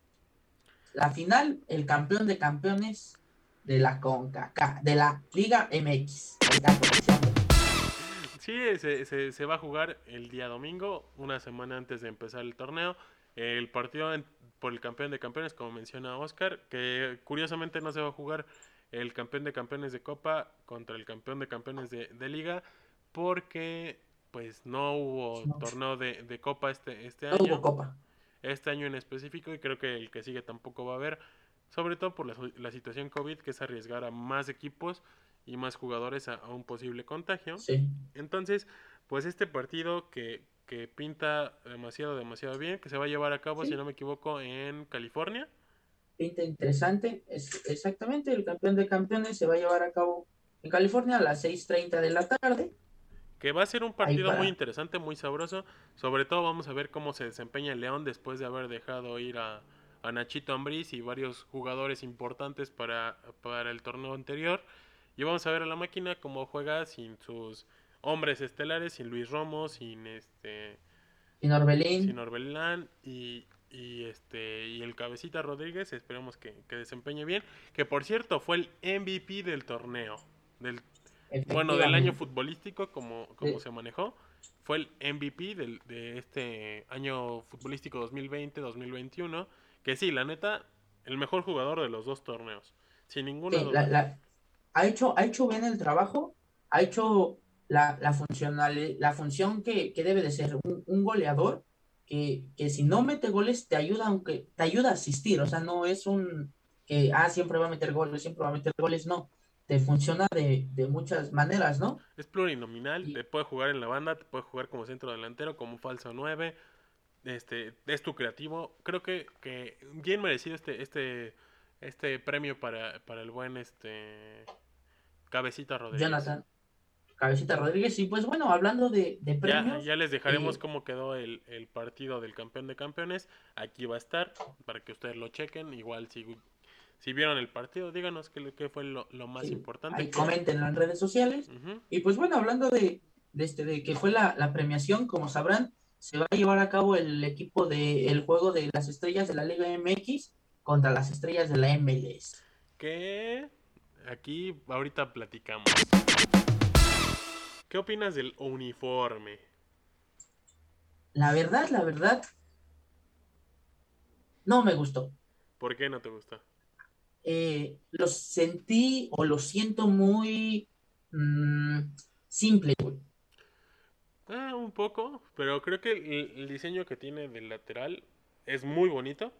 la final, el campeón de campeones de la CONCACAF, de la Liga MX. Sí, se, se, se va a jugar el día domingo, una semana antes de empezar el torneo. El partido en- por el campeón de campeones, como menciona Oscar, que curiosamente no se va a jugar el campeón de campeones de Copa contra el campeón de campeones de, de Liga, porque pues no hubo No. torneo de, de Copa este, este No año. hubo copa. este año en específico y creo que el que sigue tampoco va a haber, sobre todo por la, la situación COVID, que es arriesgar a más equipos y más jugadores a, a un posible contagio. Sí. Entonces, pues este partido que, que pinta demasiado, demasiado bien, que se va a llevar a cabo, Sí. si no me equivoco, en California. Pinta interesante. Es exactamente el campeón de campeones se va a llevar a cabo en California a las 6:30 de la tarde. Que va a ser un partido muy interesante, muy sabroso. Sobre todo vamos a ver cómo se desempeña el León después de haber dejado ir a, a Nachito Ambriz y varios jugadores importantes para, para el torneo anterior. Y vamos a ver a la máquina cómo juega sin sus hombres estelares, sin Luis Romo, sin este Sin Orbelín. sin Orbelán y, y este y el cabecita Rodríguez. Esperemos que, que desempeñe bien. Que por cierto fue el MVP del torneo. Del bueno, del año futbolístico, como, como Sí. se manejó, fue el MVP del, de este año futbolístico 2020-2021. Que sí, la neta, el mejor jugador de los dos torneos. Sin ninguna Sí, duda. la- la- ha, hecho, ha hecho bien el trabajo, ha hecho la, la, funcional, la función que, que debe de ser un, un goleador que, que si no mete goles te ayuda, aunque te ayuda a asistir, o sea, no es un que ah, siempre va a meter goles, siempre va a meter goles, no, te funciona de, de muchas maneras, ¿no? Es plurinominal, Y- te puede jugar en la banda, te puede jugar como centro delantero, como falso 9. este, es tu creativo. Creo que, que bien merecido este, este, este premio para, para el buen este Cabecita Rodríguez. Jonathan. Cabecita Rodríguez. Y pues bueno, hablando de, premios. ya les dejaremos eh, cómo quedó el, el partido del campeón de campeones. Aquí va a estar para que ustedes lo chequen. Igual si, si vieron el partido, díganos qué, qué fue lo, lo más sí, importante. Ahí comenten en redes sociales. Y pues bueno, hablando de, de, este, de que fue la, la premiación, como sabrán, se va a llevar a cabo el equipo del el juego de las estrellas de la Liga MX contra las estrellas de la MLS. Que aquí ahorita platicamos. ¿Qué opinas del uniforme? La verdad, la verdad, no me gustó. ¿Por qué no te gusta? Eh, lo sentí o lo siento muy mm, simple. Ah, un poco, pero creo que el, el diseño que tiene del lateral es muy bonito.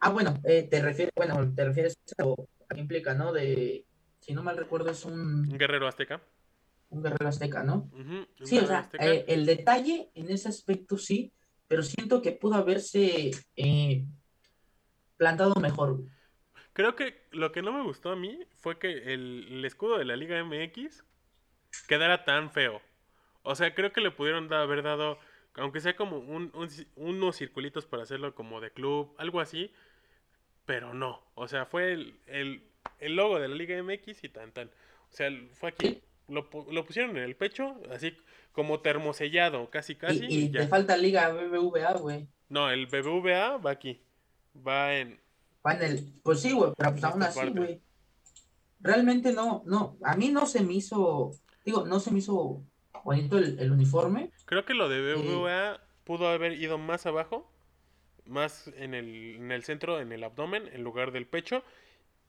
Ah, bueno, eh, te refieres, bueno, te refieres a lo que implica, ¿no? De, si no mal recuerdo, es un, Un guerrero azteca. Un guerrero azteca, ¿no? Sí, o sea, eh, el detalle en ese aspecto sí, pero siento que pudo haberse eh, plantado mejor. Creo que lo que no me gustó a mí fue que el, el escudo de la Liga MX quedara tan feo. O sea, creo que le pudieron da- haber dado, aunque sea como un- un ci- unos circulitos para hacerlo como de club, algo así, pero no. O sea, fue el, el, el logo de la Liga MX y tan tan. O sea, fue aquí. Lo, lo pusieron en el pecho, así como termosellado, casi casi. Y, y y ya. te falta Liga BBVA, güey. No, el BBVA va aquí. Va en, Va en el, pues sí, güey, pero pues aún así, güey. Realmente no, no, a mí no se me hizo, digo, no se me hizo bonito el, el uniforme. Creo que lo de BBVA pudo haber ido más abajo, más en el, en el centro, en el abdomen, en lugar del pecho,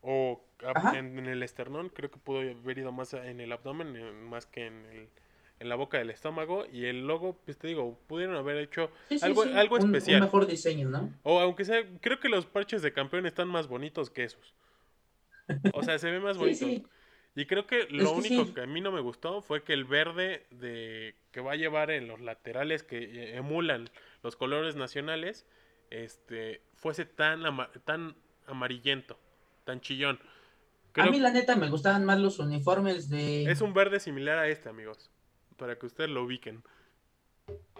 o a- Ajá. en, en el esternón. Creo que pudo haber ido más en el abdomen, eh, más que en, el, en la boca del estómago. Y el logo, pues te digo, pudieron haber hecho Sí, sí, algo, sí, algo un- un especial. mejor diseño, ¿no? O aunque sea, creo que los parches de campeón están más bonitos que esos. O sea, se ve más bonito. Y creo que lo que único sí. que a mí no me gustó fue que el verde de que va a llevar en los laterales que eh, emulan los colores nacionales, este, fuese tan ama- tan amarillento, tan chillón. A mí la neta me gustaban más los uniformes de, es un verde similar a este, amigos, para que ustedes lo ubiquen.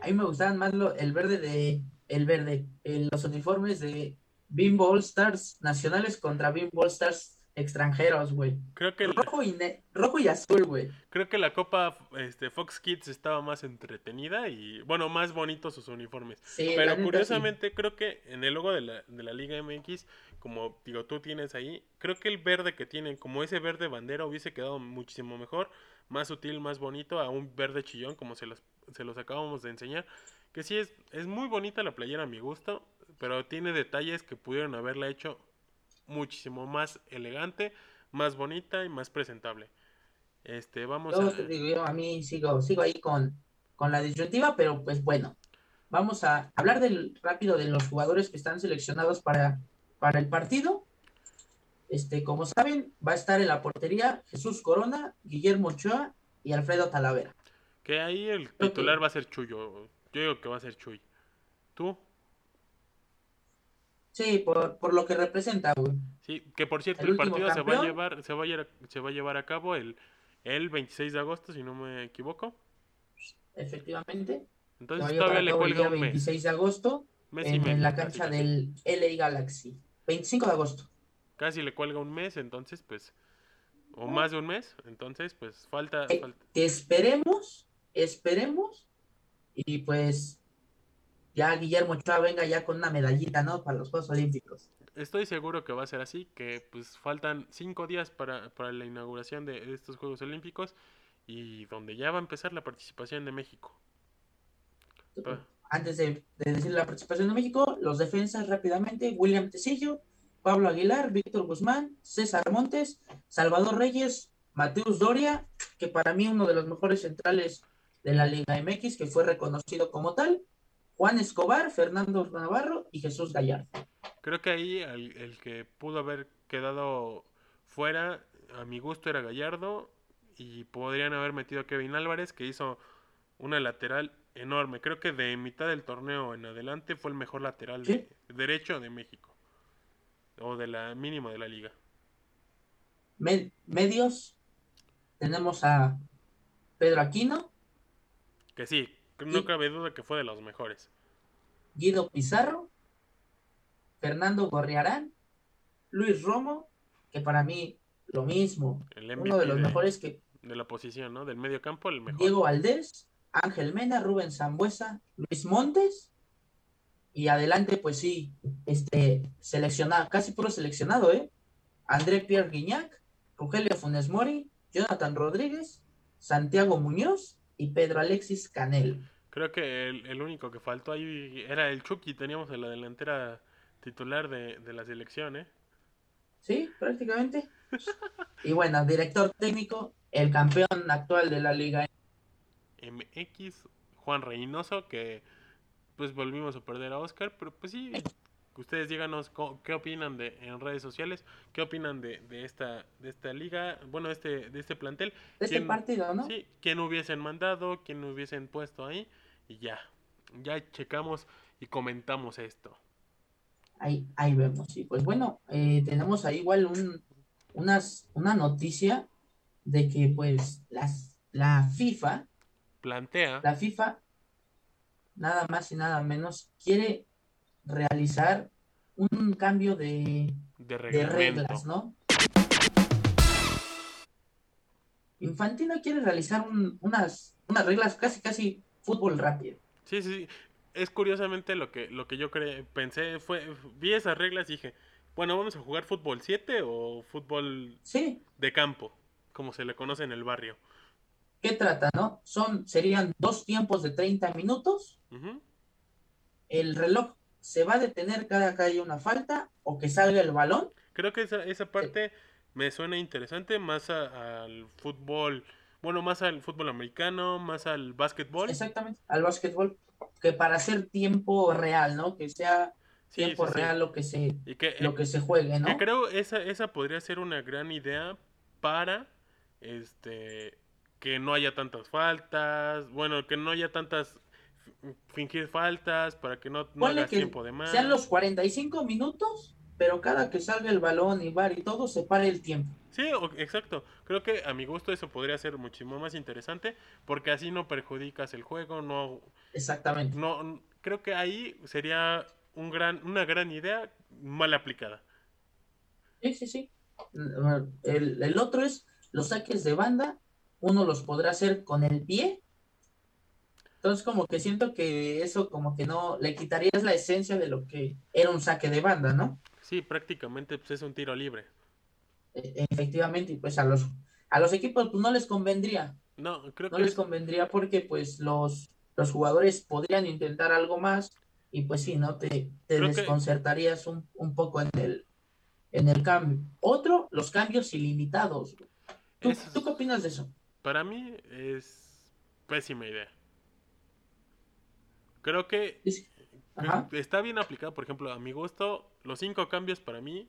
a mí me gustaban más lo- el verde de, el verde, los uniformes de Bimbo All Stars nacionales contra Bimbo All Stars extranjeros, güey. Creo que el- Rojo y, rojo y azul, güey. creo que la Copa este, Fox Kids estaba más entretenida y bueno, más bonitos sus uniformes. Sí, Pero sí. curiosamente creo que en el logo de la, de la Liga MX, como digo tú tienes ahí, creo que el verde que tienen, como ese verde bandera, hubiese quedado muchísimo mejor, más sutil, más bonito, a un verde chillón como se los, se los acabamos de enseñar. Que sí es, es muy bonita la playera a mi gusto, pero tiene detalles que pudieron haberla hecho muchísimo más elegante, más bonita y más presentable. Este, vamos Yo a... digo, yo a mí sigo, sigo ahí con, con la disyuntiva, pero pues bueno, vamos a hablar del, rápido de los jugadores que están seleccionados para, para el partido. Este, como saben, va a estar en la portería Jesús Corona, Guillermo Ochoa y Alfredo Talavera. Que ahí el titular va a ser Chuyo. Yo digo que va a ser Chuy. ¿Tú? Sí, por, por lo que representa, güey. Sí, que por cierto, El partido se va a llevar, se va a llevar, se va a llevar a cabo el, el 26 de agosto, si no me equivoco. Efectivamente. Entonces todavía le cuelga un mes. 26 de agosto mes y en, medio, en la cancha casi. del LA Galaxy. 25 de agosto. Casi le cuelga un mes, entonces pues, o más de un mes, entonces pues falta, Eh, falta- esperemos, esperemos, y pues ya Guillermo Ochoa venga ya con una medallita, ¿no? Para los Juegos Olímpicos. Estoy seguro que va a ser así, que pues faltan cinco días para, para la inauguración de estos Juegos Olímpicos y donde ya va a empezar la participación de México. Antes de, de decir la participación de México, los defensas rápidamente, William Tecillo, Pablo Aguilar, Víctor Guzmán, César Montes, Salvador Reyes, Mateus Doria, que para mí uno de los mejores centrales de la Liga MX, que fue reconocido como tal, Juan Escobar, Fernando Navarro y Jesús Gallardo. Creo que ahí el, el que pudo haber quedado fuera, a mi gusto, era Gallardo. Y podrían haber metido a Kevin Álvarez, que hizo una lateral enorme. Creo que de mitad del torneo en adelante fue el mejor lateral Sí. de- derecho de México. O de la mínimo de la liga. Me- medios, tenemos a Pedro Aquino, Que sí, no Y- cabe duda que fue de los mejores. Guido Pizarro, Fernando Gorriarán, Luis Romo, que para mí lo mismo, El uno de los mejores que de la posición, ¿no? Del medio campo, el mejor. Diego Valdés, Ángel Mena, Rubén Zambuesa, Luis Montes y adelante pues sí, este seleccionado, casi puro seleccionado, ¿eh? André Pierre Guignac, Rogelio Funes Mori, Jonathan Rodríguez, Santiago Muñoz y Pedro Alexis Canel. Creo que el, el único que faltó ahí era el Chucky. Teníamos en la delantera titular de, de la selección, ¿eh? Sí, prácticamente. Y bueno, director técnico, el campeón actual de la liga. MX, Juan Reynoso, que pues volvimos a perder a Oscar, pero pues sí, ustedes díganos qué opinan de en redes sociales, qué opinan de, de esta de esta liga, bueno, este de este plantel, De este ¿Quién- partido, ¿no? sí, quién hubiesen mandado, quién hubiesen puesto ahí y ya. Ya checamos y comentamos esto. Ahí, ahí vemos. Y pues bueno, eh, tenemos ahí igual un, unas, una noticia de que pues las, la FIFA, Plantea la FIFA, nada más y nada menos, quiere realizar un cambio de, de de reglamento. reglas, ¿no? Infantino quiere realizar un- unas, unas reglas casi, casi fútbol rápido. Sí, sí. Es curiosamente lo que, lo que yo cre- pensé, fue, vi esas reglas y dije, bueno, vamos a jugar fútbol 7 o fútbol Sí, de campo, como se le conoce en el barrio. ¿qué trata, no? Son, serían dos tiempos de 30 minutos el reloj se va a detener cada que haya una falta o que salga el balón. Creo que esa, esa parte me suena interesante, más a- al fútbol, bueno, más al fútbol americano, más al básquetbol. Exactamente, al básquetbol, que para hacer tiempo real, ¿no? Que sea tiempo sí, sí. real lo que se, Y que, lo que se juegue, ¿no? que creo esa, esa podría ser una gran idea para este que no haya tantas faltas, bueno, que no haya tantas fingir faltas, para que no, no hagas que tiempo de más. sean los 45 minutos, pero cada que salga el balón y bar y todo, se pare el tiempo. Sí, exacto. Creo que a mi gusto eso podría ser muchísimo más interesante, porque así no perjudicas el juego, no, Exactamente. no, creo que ahí sería un gran, una gran idea mal aplicada. Sí, sí, sí. El, el otro es los saques de banda, uno los podrá hacer con el pie. Entonces como que siento que eso como que no le quitarías la esencia de lo que era un saque de banda, ¿no? Sí, prácticamente pues, es un tiro libre. E- Efectivamente, y pues a los a los equipos pues no les convendría, No, creo no que les es- convendría porque pues los los jugadores podrían intentar algo más y pues sí, ¿no? Te, te Creo que- desconcertarías un, un poco en el en el cambio. Otro, los cambios ilimitados. ¿Tú, Eso es- ¿tú qué opinas de eso? para mí es pésima idea. Creo que Ajá. está bien aplicado, por ejemplo, a mi gusto, los cinco cambios para mí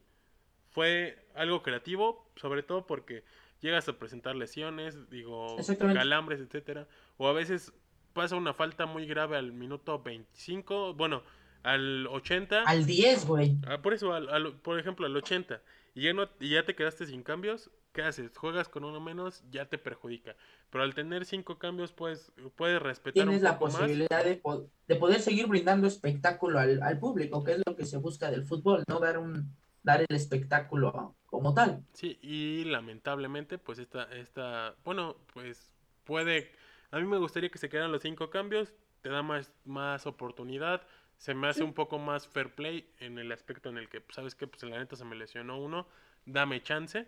fue algo creativo, sobre todo porque llegas a presentar lesiones, digo, calambres, etcétera, o a veces pasa una falta muy grave al minuto 25, bueno, al 80, Al 10, güey. ah, por eso, al- al- por ejemplo, al 80, y ya, no, y ya te quedaste sin cambios, ¿qué haces? Juegas con uno menos, ya te perjudica. Pero al tener cinco cambios, puedes, puedes respetar Tienes un la más. posibilidad de, po- de poder seguir brindando espectáculo al, al público, que es lo que se busca del fútbol, ¿no? Dar un dar el espectáculo como tal. Sí, y lamentablemente, pues esta, esta, bueno, pues puede, a mí me gustaría que se quedaran los cinco cambios, te da más, más oportunidad, se me hace Sí. un poco más fair play en el aspecto en el que, pues, sabes que, pues la neta se me lesionó uno, dame chance,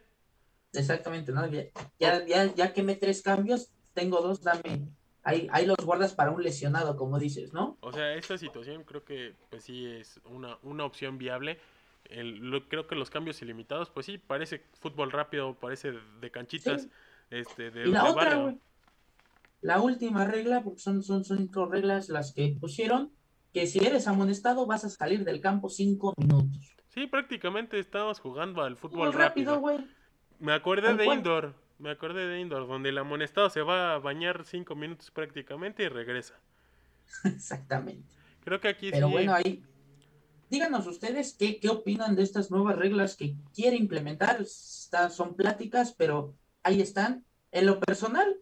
Exactamente, ¿no? Ya, ya, ya, ya quemé tres cambios, tengo dos, dame. Ahí, ahí los guardas para un lesionado, como dices, ¿no? o sea, esta situación creo que, pues sí es una, una opción viable. El- lo- creo que los cambios ilimitados, pues sí, parece fútbol rápido, parece de, canchitas, Sí. este, de, Y la de otra, barrio. La última regla, porque son, son, son cinco reglas las que pusieron, que si eres amonestado vas a salir del campo cinco minutos. Sí, prácticamente estábamos jugando al fútbol rápido, rápido. güey. Me acordé de cual. Indoor, me acordé de Indoor, donde el amonestado se va a bañar cinco minutos prácticamente y regresa. Exactamente. Creo que aquí Pero sí. bueno, ahí, díganos ustedes qué, qué opinan de estas nuevas reglas que quiere implementar. Está- son pláticas, pero ahí están. En lo personal,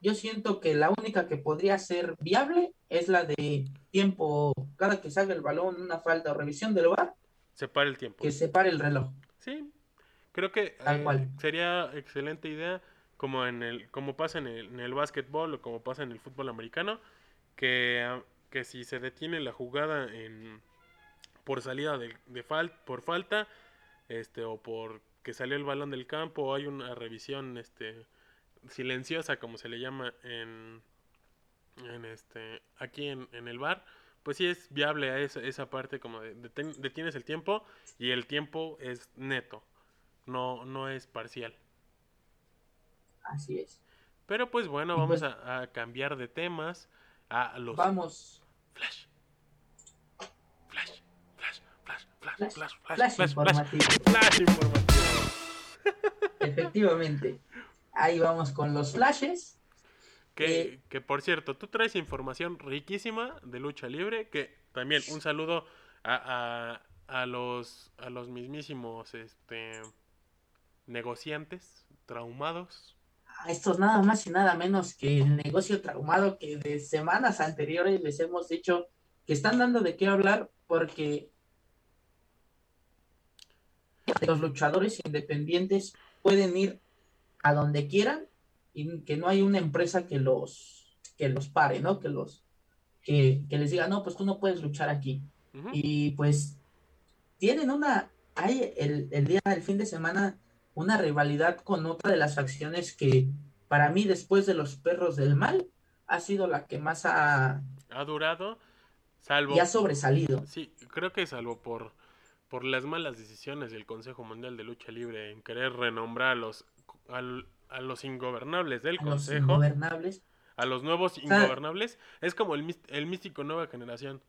yo siento que la única que podría ser viable es la de tiempo, cada que salga el balón, una falta o revisión del VAR, Separa el tiempo. que separe el reloj. Sí, creo que Tal eh, cual. sería excelente idea, como en el, como pasa en el, en el básquetbol o como pasa en el fútbol americano, que, que si se detiene la jugada en por salida de, de fal- por falta, este, o por que salió el balón del campo, o hay una revisión este silenciosa como se le llama en, en este aquí en, en el bar, pues sí es viable a esa, esa parte como de deten- detienes el tiempo y el tiempo es neto, no, no es parcial. Así es. Pero pues bueno, vamos pues- a, a cambiar de temas a los Vamos, flash. Flash, flash, flash, flash, Flash, flash, flash, flash flash, flash, informativo. flash informativo. efectivamente. Ahí vamos con los flashes. Que, Eh, que por cierto, tú traes información riquísima de lucha libre, que también un saludo a, a, a los a los mismísimos este negociantes traumados. a estos nada más y nada menos que el negocio traumado que de semanas anteriores les hemos dicho que están dando de qué hablar porque los luchadores independientes pueden ir a donde quieran y que no hay una empresa que los que los pare, ¿no? Que los que, que les diga, no, pues tú no puedes luchar aquí. Y pues tienen una, hay el, el día del fin de semana una rivalidad con otra de las facciones que para mí después de los perros del mal ha sido la que más ha, Ha durado, salvo y ha sobresalido. Sí, creo que salvo por, por las malas decisiones del Consejo Mundial de Lucha Libre en querer renombrar a los, a los ingobernables del A los Consejo, ingobernables. a los nuevos ingobernables, es como el, el místico nueva generación.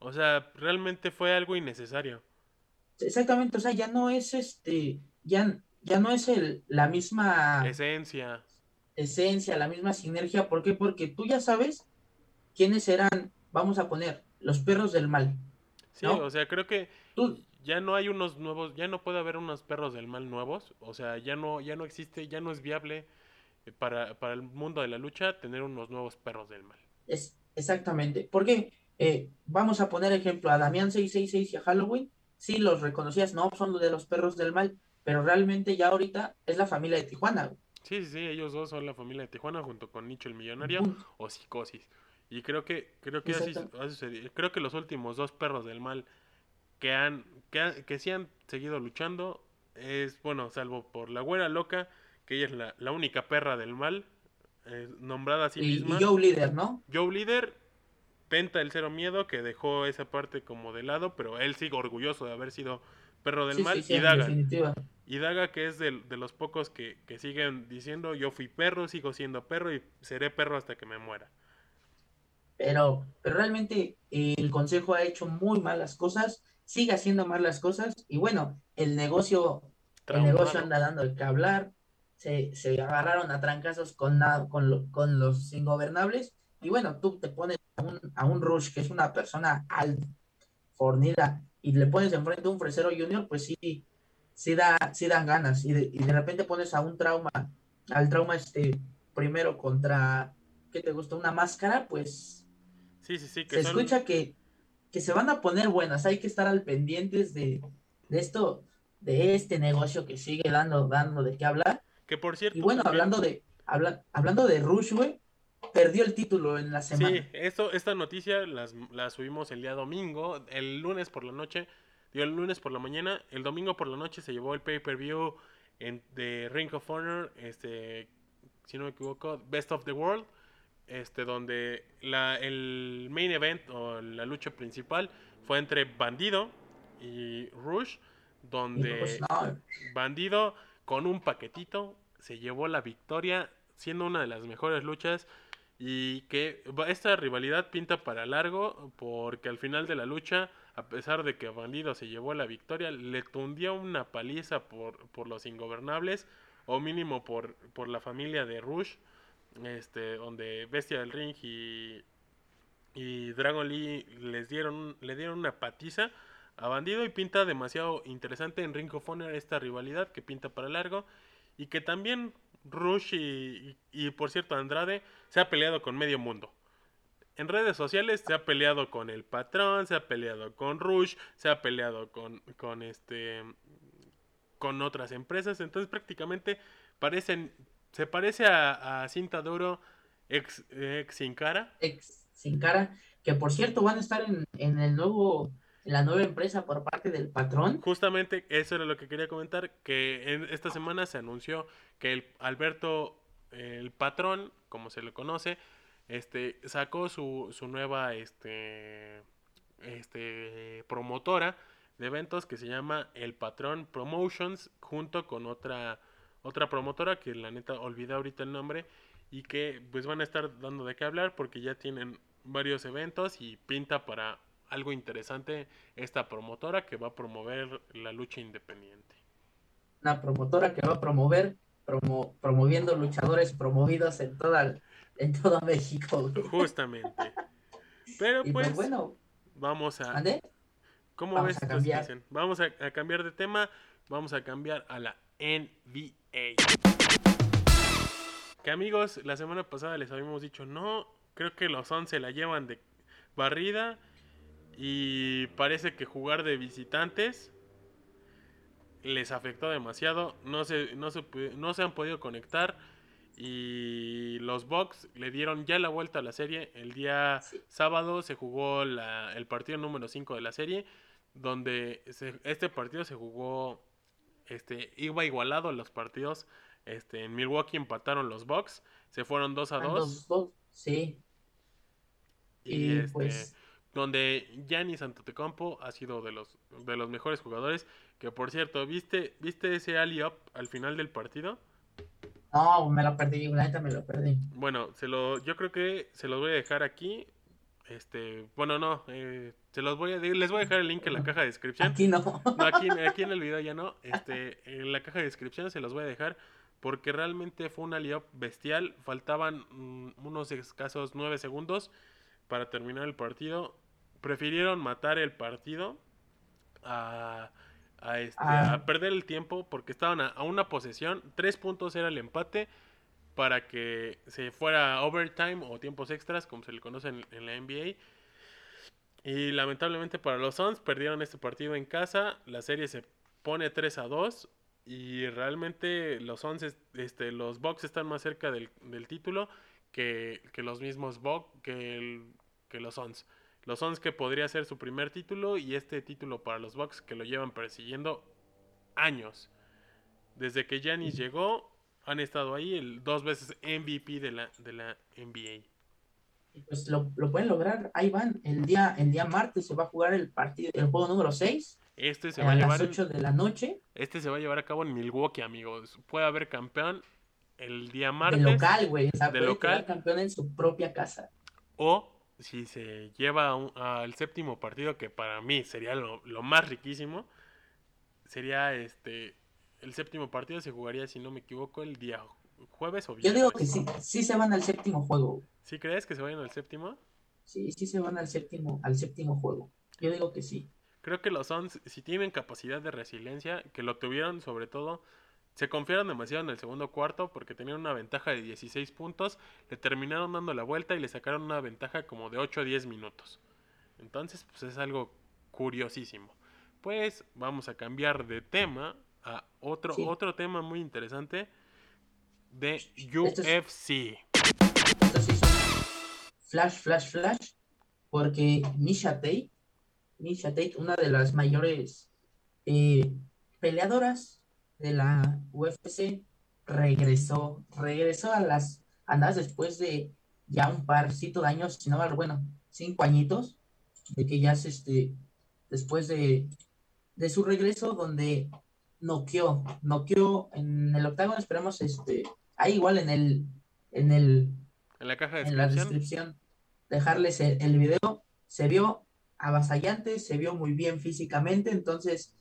O sea, realmente fue algo innecesario. Exactamente, o sea, ya no es este, ya, ya no es el, la misma Esencia. esencia, la misma sinergia. ¿Por qué? Porque tú ya sabes quiénes eran, vamos a poner, los perros del mal. Sí, ¿No? o sea, creo que Tú, ya no hay unos nuevos, ya no puede haber unos perros del mal nuevos. O sea, ya no, ya no existe, ya no es viable eh, para, para el mundo de la lucha tener unos nuevos perros del mal. Es, exactamente. Porque eh, vamos a poner ejemplo a Damián 666 y a Halloween. Sí, los reconocías, no son los de los perros del mal, pero realmente ya ahorita es la familia de Tijuana. güey. Sí, sí, sí, ellos dos son la familia de Tijuana junto con Nicho el Millonario o Psicosis. Y creo que creo que así sucedido. Creo que los últimos dos perros del mal que han que, han- que sí han seguido luchando es bueno, salvo por la güera loca, que ella es la, la única perra del mal eh, nombrada a sí Y, misma. y Joe Líder, ¿no? Joe Líder, Penta el Cero Miedo, que dejó esa parte como de lado, pero él sigue orgulloso de haber sido perro del Sí, mal. sí, y Daga. Y Daga, que es del- de, los pocos que, que siguen diciendo, yo fui perro, sigo siendo perro y seré perro hasta que me muera. Pero, pero realmente eh, el consejo ha hecho muy malas cosas, sigue haciendo malas cosas, y bueno, el negocio, el negocio anda dando de qué hablar, se, se agarraron a trancazos con, con, lo- con los ingobernables, y bueno, tú te pones a un, a un Rush, que es una persona alta, fornida, y le pones enfrente a un fresero junior, pues sí, sí, da, sí dan ganas, y de, y de repente pones a un trauma, al trauma este, primero contra, ¿qué te gusta? Una máscara, pues Sí, sí, sí, que se son... escucha que, que se van a poner buenas, hay que estar al pendientes de, de esto, de este negocio que sigue dando, dando de qué hablar. Que por cierto... Y bueno, también- hablando de, habla- hablando de Rush, güey, perdió el título en la semana. Sí, esto, esta noticia las, la subimos el día domingo, el lunes por la noche, digo, el lunes por la mañana, el domingo por la noche se llevó el pay-per-view en- de Ring of Honor, este, si no me equivoco, Best of the World, este, donde la, el main event o la lucha principal fue entre Bandido y Rush, donde... no, Bandido con un paquetito se llevó la victoria, siendo una de las mejores luchas y que esta rivalidad pinta para largo porque al final de la lucha, a pesar de que Bandido se llevó la victoria, le tundió una paliza por, por los ingobernables o mínimo por, por la familia de Rush, este, donde Bestia del Ring y, y Dragon Lee les dieron, le dieron una patiza a Bandido y pinta demasiado interesante en Ring of Honor esta rivalidad que pinta para largo y que también Rush y, y, por cierto Andrade se ha peleado con medio mundo. En redes sociales se ha peleado con el patrón, se ha peleado con Rush, se ha peleado con, con este con otras empresas, entonces prácticamente parecen se parece a, a Cinta Duro ex, ex Sin Cara. Ex Sin Cara, que por cierto van a estar en, en el nuevo en la nueva empresa por parte del patrón. Justamente eso era lo que quería comentar, que en esta semana se anunció que el Alberto, el patrón, como se le conoce, este, sacó su, su nueva este, este, promotora de eventos que se llama El Patrón Promotions, junto con otra, otra promotora que la neta olvidé ahorita el nombre, y que pues van a estar dando de qué hablar porque ya tienen varios eventos y pinta para algo interesante esta promotora que va a promover la lucha independiente. Una promotora que va a promover, promo, promoviendo luchadores promovidos en toda, en todo México. Güey. Justamente. Pero pues, pues bueno, vamos a... ¿mande? ¿Cómo vamos ves a cambiar. situación? Vamos a, a cambiar de tema, vamos a cambiar a la NBA. Que amigos, la semana pasada les habíamos dicho, no, creo que los 11 la llevan de barrida y parece que jugar de visitantes les afectó demasiado, no se, no se, no se han podido conectar y los Bucks le dieron ya la vuelta a la serie. El día Sí. sábado se jugó la- el partido número 5 de la serie, donde se- este partido se jugó, este, iba igualado los partidos. Este, en Milwaukee empataron los Bucks, se fueron 2 a Ah, 2 dos, dos, sí. y Y este, pues donde Giannis Antetokounmpo ha sido de los de los mejores jugadores, que por cierto, ¿viste viste ese alley up al final del partido? no, me lo perdí, la neta me lo perdí. Bueno, se lo yo creo que se los voy a dejar aquí. Este, bueno, no, eh, se los voy a les voy a dejar el link en la caja de descripción. Aquí no. No, aquí, aquí en el video ya no. Este, en la caja de descripción se los voy a dejar. Porque realmente fue una liop bestial. Faltaban mm, unos escasos 9 segundos para terminar el partido. Prefirieron matar el partido a, a, este, Ah. a perder el tiempo porque estaban a, a una posesión. Tres puntos era el empate para que se fuera overtime o tiempos extras, como se le conoce en, en la NBA. Y lamentablemente para los Suns perdieron este partido en casa. La serie se pone 3 a 2. Y realmente los Suns, es- este, los Bucks están más cerca del, del título que, que los mismos Bucks, que, el- que los Suns. Los Suns que podría ser su primer título y este título para los Bucks que lo llevan persiguiendo años. Desde que Giannis llegó, han estado ahí, el dos veces MVP de la, de la NBA. Y pues lo, lo pueden lograr. Ahí van. El día, el día martes se va a jugar el partido, el juego número 6 Este se a va a las llevar en- 8 de la noche. Este se va a llevar a cabo en Milwaukee, amigos. Puede haber campeón el día De martes. local, güey. O sea, de puede local. campeón en su propia casa. O si se lleva a un- al séptimo partido, que para mí sería lo, lo más riquísimo, sería este. El séptimo partido se jugaría, si no me equivoco, el día jueves o Yo viernes. digo que sí, sí se van al séptimo juego. ¿Sí crees que se vayan al séptimo? Sí, sí se van al séptimo, al séptimo juego. Yo digo que sí. Creo que los Suns, si tienen capacidad de resiliencia, que lo tuvieron sobre todo, se confiaron demasiado en el segundo cuarto porque tenían una ventaja de 16 puntos, le terminaron dando la vuelta y le sacaron una ventaja como de 8 a 10 minutos. Entonces, pues es algo curiosísimo. Pues vamos a cambiar de tema a otro, Sí. otro tema muy interesante de UFC. Sí flash, flash, flash. Porque Misha Tate, Misha Tate, una de las mayores eh, peleadoras de la UFC, regresó, regresó a las andadas después de ya un parcito de años, si no, bueno, cinco añitos, de que ya se, este, después de, de su regreso, donde noqueó, noqueó en el octágono, esperamos, este, ahí igual en el, en el, En la caja de en la descripción. descripción, dejarles el, el video, se vio avasallante, se vio muy bien físicamente, entonces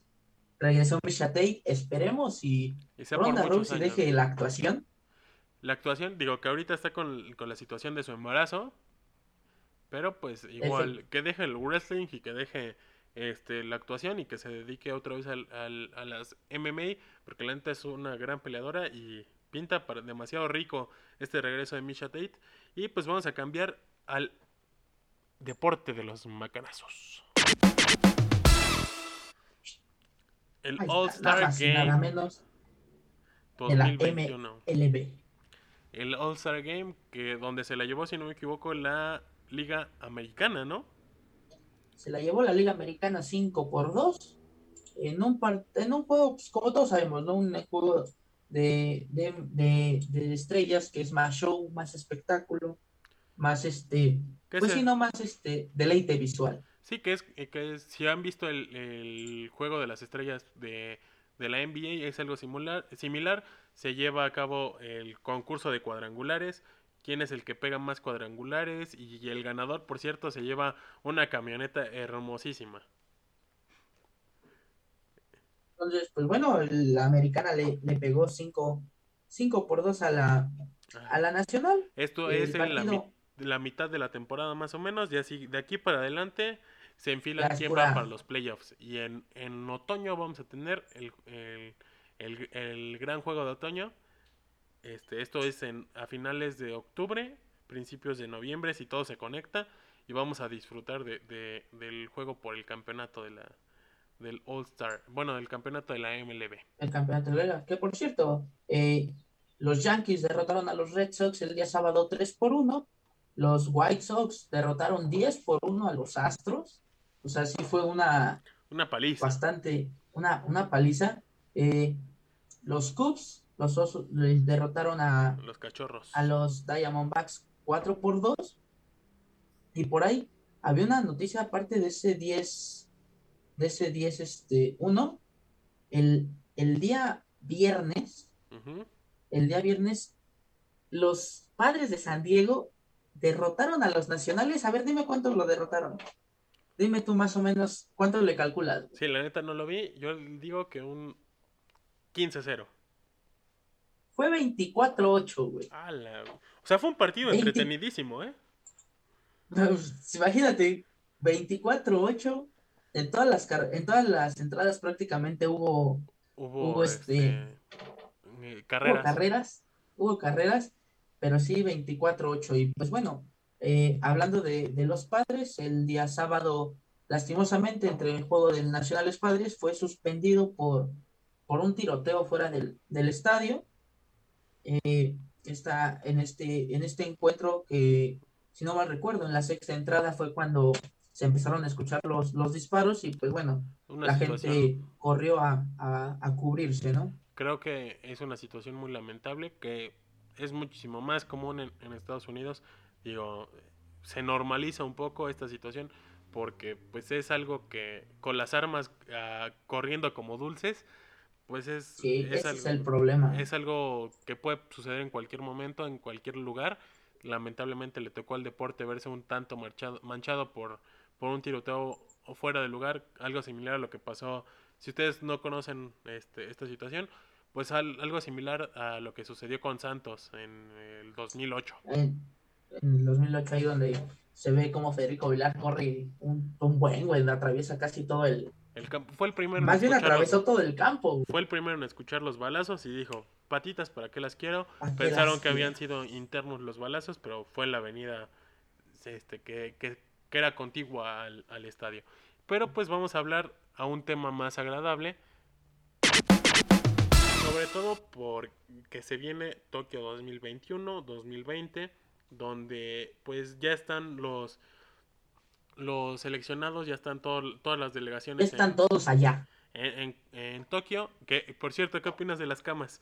regresó Misha Tate, esperemos y Y Ronda Rousey deje la actuación. La actuación, digo que ahorita está con, con la situación de su embarazo. Pero pues igual, que deje el wrestling y que deje este, la actuación y que se dedique otra vez al, al, a las MMA, porque la neta es una gran peleadora y pinta para demasiado rico este regreso de Misha Tate. Y pues vamos a cambiar al deporte de los macanazos. El All-Star Game menos de la 2021. MLB. El All-Star Game, que donde se la llevó, si no me equivoco, la Liga Americana, ¿no? Se la llevó la Liga Americana 5 por 2 en un, par- en un juego, pues, como todos sabemos, ¿no? Un juego de, de, de, de estrellas que es más show, más espectáculo, más este, ¿Qué pues es sí, no más este, deleite visual. Sí, que es, eh, que es- si han visto el, el juego de las estrellas de, de la NBA, es algo similar, similar. Se lleva a cabo el concurso de cuadrangulares. ¿Quién es el que pega más cuadrangulares? Y, el ganador, por cierto, se lleva una camioneta hermosísima. Entonces, pues bueno, la americana le, le pegó 5 cinco por 2 a la, a la nacional. Esto El es en la, la mitad de la temporada más o menos. Y así, de aquí para adelante se enfila quién va para los playoffs. Y en, en otoño vamos a tener el, el, el- el gran juego de otoño. Este, esto es en, a finales de octubre, principios de noviembre, si todo se conecta. Y vamos a disfrutar de, de- del juego por el campeonato de la del All Star. Bueno, del campeonato de la MLB. el campeonato de liga. Que por cierto, eh, los Yankees derrotaron a los Red Sox el día sábado 3 por 1. Los White Sox derrotaron 10 por 1 a los Astros. O sea, sí fue una Una paliza. bastante, una, una paliza. Eh, los Cubs, los Osos, les derrotaron a, Los cachorros. a los Diamondbacks 4 por 2. Y por ahí había una noticia aparte de ese 10, de ese 10, este, 1. El, el día viernes, el día viernes, los padres de San Diego derrotaron a los nacionales. A ver, dime cuántos lo derrotaron. Dime tú más o menos cuánto le calculas. Sí, la neta no lo vi. Yo digo que un 15-0. Fue 24-8, güey. Ala, O sea, fue un partido 20. entretenidísimo, ¿eh? Pues, imagínate, 24-8. En todas las car- en todas las entradas prácticamente hubo, Hubo, Hubo este- este, eh, hubo carreras. carreras, hubo carreras, pero sí 24-8. Y pues bueno, eh, hablando de, de los padres, el día sábado, lastimosamente, entre el juego del Nacionales Padres, fue suspendido por, por un tiroteo fuera del, del estadio. Eh, está en este, en este encuentro que, si no mal recuerdo, en la sexta entrada fue cuando se empezaron a escuchar los, los disparos y pues bueno, Una la situación, gente corrió a, a, a cubrirse, ¿no? creo que es una situación muy lamentable que es muchísimo más común en, en Estados Unidos. Digo, se normaliza un poco esta situación porque pues es algo que con las armas ah, corriendo como dulces, pues es, Sí, es ese algo, es el problema. es algo que puede suceder en cualquier momento, en cualquier lugar. Lamentablemente le tocó al deporte verse un tanto marchado, manchado por, por un tiroteo fuera de lugar, algo similar a lo que pasó. Si ustedes no conocen este, esta situación, pues al- algo similar a lo que sucedió con Santos en el 2008. En, en el 2008 ahí donde se ve como Federico Vilar corre un, un buen, güey, atraviesa casi todo el... El campo, fue el primero en Más bien los- atravesó todo el campo. güey. fue el primero en escuchar los balazos y dijo, patitas, ¿para qué las quiero? ¿Para qué Pensaron las que habían sido internos los balazos, pero fue en la avenida este, que, que, que era contigua al, al estadio. Pero pues vamos a hablar a un tema más agradable. Sobre todo porque se viene Tokio 2021, 2020, donde pues ya están los los seleccionados, ya están todo- todas las delegaciones en- Están todos allá. en, en, en Tokio. Que, por cierto, ¿qué opinas de las camas?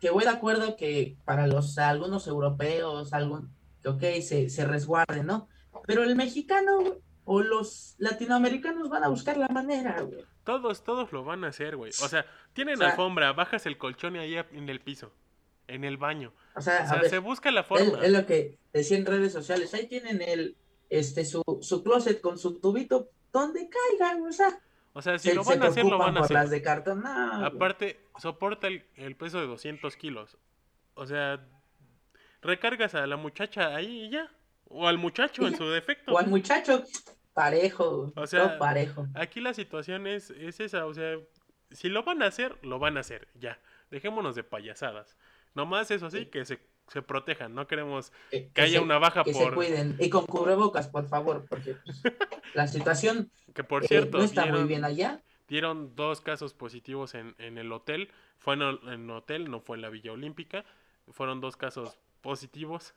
Que voy de acuerdo que para los algunos europeos, algún, que ok, se, se resguarden, ¿no? Pero el mexicano o los latinoamericanos van a buscar la manera, güey. Todos, todos lo van a hacer, güey. O sea, tienen O sea- alfombra, bajas el colchón y ahí en el piso, en el baño. O sea, O a sea, ver, se busca la forma. es lo que decía en redes sociales. Ahí tienen el, este, su, su closet con su tubito donde caigan, o sea. O sea, si se, lo van a hacer, lo van a por las hacer. de cartón. No. Aparte, soporta el, el peso de 200 kilos. O sea, recargas a la muchacha ahí y ya. O al muchacho en su defecto. O al muchacho parejo, O sea, parejo. Aquí la situación es, es esa, o sea, si lo van a hacer, lo van a hacer, ya. Dejémonos de payasadas. Nomás eso sí, Sí. que se, se protejan. No queremos Eh, que haya se- una baja que se por... cuiden. Y con cubrebocas, por favor, porque pues, la situación Que por eh, cierto, no está muy dieron- bien allá. dieron dos casos positivos en, en el hotel. Fue en el en hotel, no fue en la Villa Olímpica. Fueron dos casos positivos.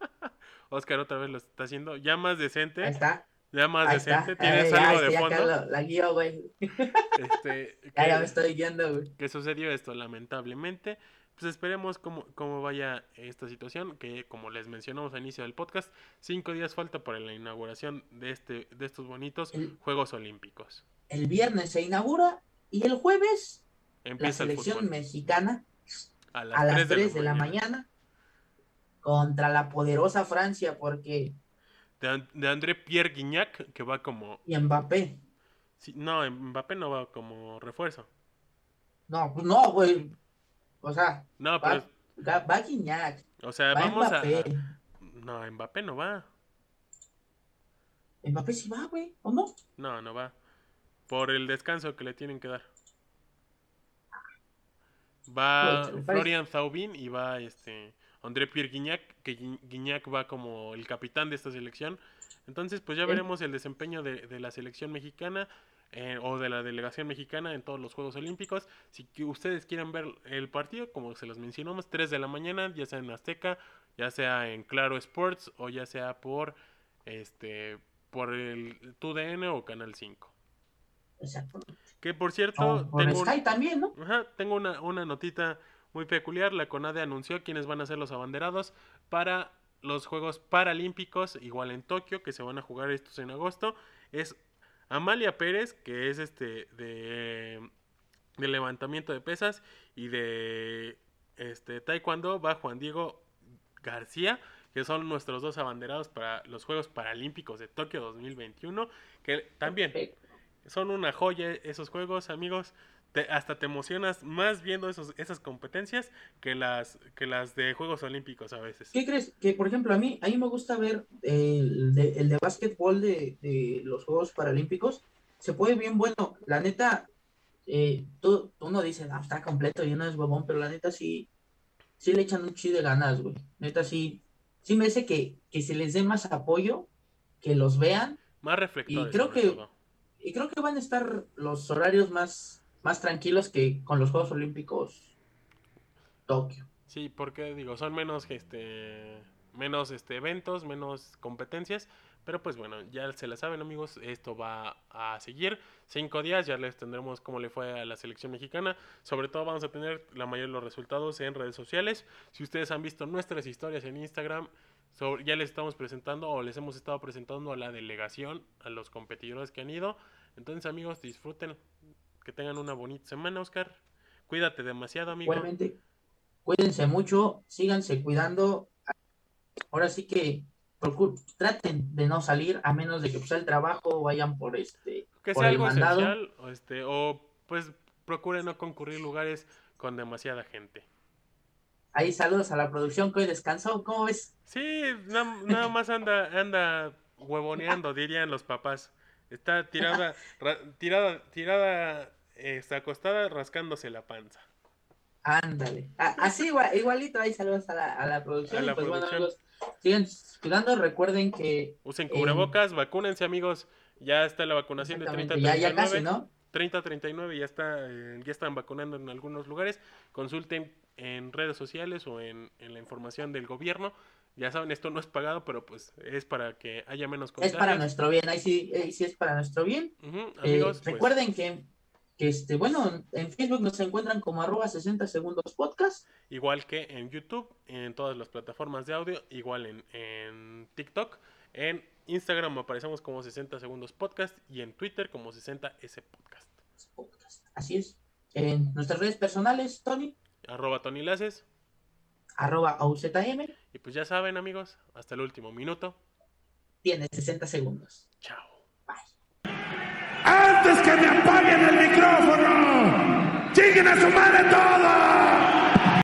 Oscar otra vez lo está haciendo. Ya más decente. Ahí está. Ya más Ahí decente. está. Tienes ya, algo de ya fondo. La, guío, güey. Este, Ya, ya me estoy guiando, güey. que sucedió esto lamentablemente. Pues esperemos cómo, cómo vaya esta situación, que como les mencionamos al inicio del podcast, cinco días falta para la inauguración de, este, de estos bonitos El- Juegos Olímpicos. El viernes se inaugura y el jueves la Empieza el selección mexicana a las, a las 3 de, 3 de la mañana contra la poderosa Francia porque De, An- de André Pierre Guignac, que va como... y Mbappé. sí, no, Mbappé no va como refuerzo. No, pues no, güey. O sea, No, pero... va, va, Guiñac, O sea, va vamos a... No, Mbappé no va. Mbappé sí va, güey, ¿o no? No, no va. Por el descanso que le tienen que dar. Va Florian Thauvin y va este André Pierre Guignac, que Gui- Guignac va como el capitán de esta selección. Entonces, pues ya veremos el desempeño de, de la selección mexicana eh, o de la delegación mexicana en todos los Juegos Olímpicos. Si que ustedes quieren ver el partido, como se los mencionamos, 3 de la mañana, ya sea en Azteca, ya sea en Claro Sports o ya sea por este por el TUDN o Canal 5. Exacto. Que por cierto, por tengo, un- Sky también, ¿no? Ajá, tengo una, una notita muy peculiar. La CONADE anunció quiénes van a ser los abanderados para los Juegos Paralímpicos, igual en Tokio, que se van a jugar estos en agosto. Es Amalia Pérez, que es este de, de levantamiento de pesas y de este taekwondo, va Juan Diego García, que son nuestros dos abanderados para los Juegos Paralímpicos de Tokio 2021, que también son una joya esos juegos, amigos. Te- hasta te emocionas más viendo esos, esas competencias que las, que las de Juegos Olímpicos a veces. ¿Qué crees? Que, por ejemplo, a mí, a mí me gusta ver el de, el de básquetbol de, de los Juegos Paralímpicos. Se puede bien bueno. La neta, eh, tú, uno dice, no, está completo y no es huevón, pero la neta sí, sí le echan un chi de ganas, güey. Neta sí, sí me dice que, que se les dé más apoyo, que los vean. Más reflectores. creo sobre que- todo. Y creo que van a estar los horarios más, más tranquilos que con los Juegos Olímpicos Tokio. Sí, porque digo, son menos este menos este eventos, menos competencias, pero pues bueno, ya se la saben amigos, esto va a seguir. Cinco días, ya les tendremos cómo le fue a la selección mexicana, sobre todo vamos a tener la mayoría de los resultados en redes sociales, si ustedes han visto nuestras historias en Instagram, ya les estamos presentando o les hemos estado presentando a la delegación, a los competidores que han ido, entonces amigos disfruten, que tengan una bonita semana Oscar, cuídate demasiado amigo. Igualmente, cuídense mucho, síganse cuidando. Ahora sí que traten de no salir a menos de que pues el trabajo vayan por este que por sea el algo mandado. esencial o este o pues procure no concurrir lugares con demasiada gente. Ahí saludos a la producción que hoy descansó. ¿Cómo ves? Sí, na- nada más anda anda huevoneando, dirían los papás. Está tirada ra- tirada tirada está acostada rascándose la panza. Ándale. Así igual- igualito ahí saludos a la, a la producción. A la pues bueno, producción. amigos, sigan cuidando. Recuerden que Usen Eh, cubrebocas, vacúnense amigos. Ya está la vacunación de 30 exactamente, ya, ya 39. casi, ¿no? 30-39 ya está eh, ya están vacunando en algunos lugares. Consulten en redes sociales o en, en la información del gobierno. Ya saben, esto no es pagado, pero pues es para que haya menos Es contagios. para nuestro bien. Ahí sí, ahí sí es para nuestro bien. Eh, amigos, pues, recuerden que, que este, bueno, en Facebook nos encuentran como arroba 60 segundos podcast. igual que en YouTube, en todas las plataformas de audio, igual en, en TikTok, en Instagram aparecemos como 60 segundos podcast y en Twitter como 60S podcast. podcast. Así es. En nuestras redes personales, Tony, Arroba Tony Laces. Arroba AUZM, Y pues ya saben amigos, hasta el último minuto. tiene 60 segundos. Chao. antes que me apaguen el micrófono. ¡Lleguen a su madre todos!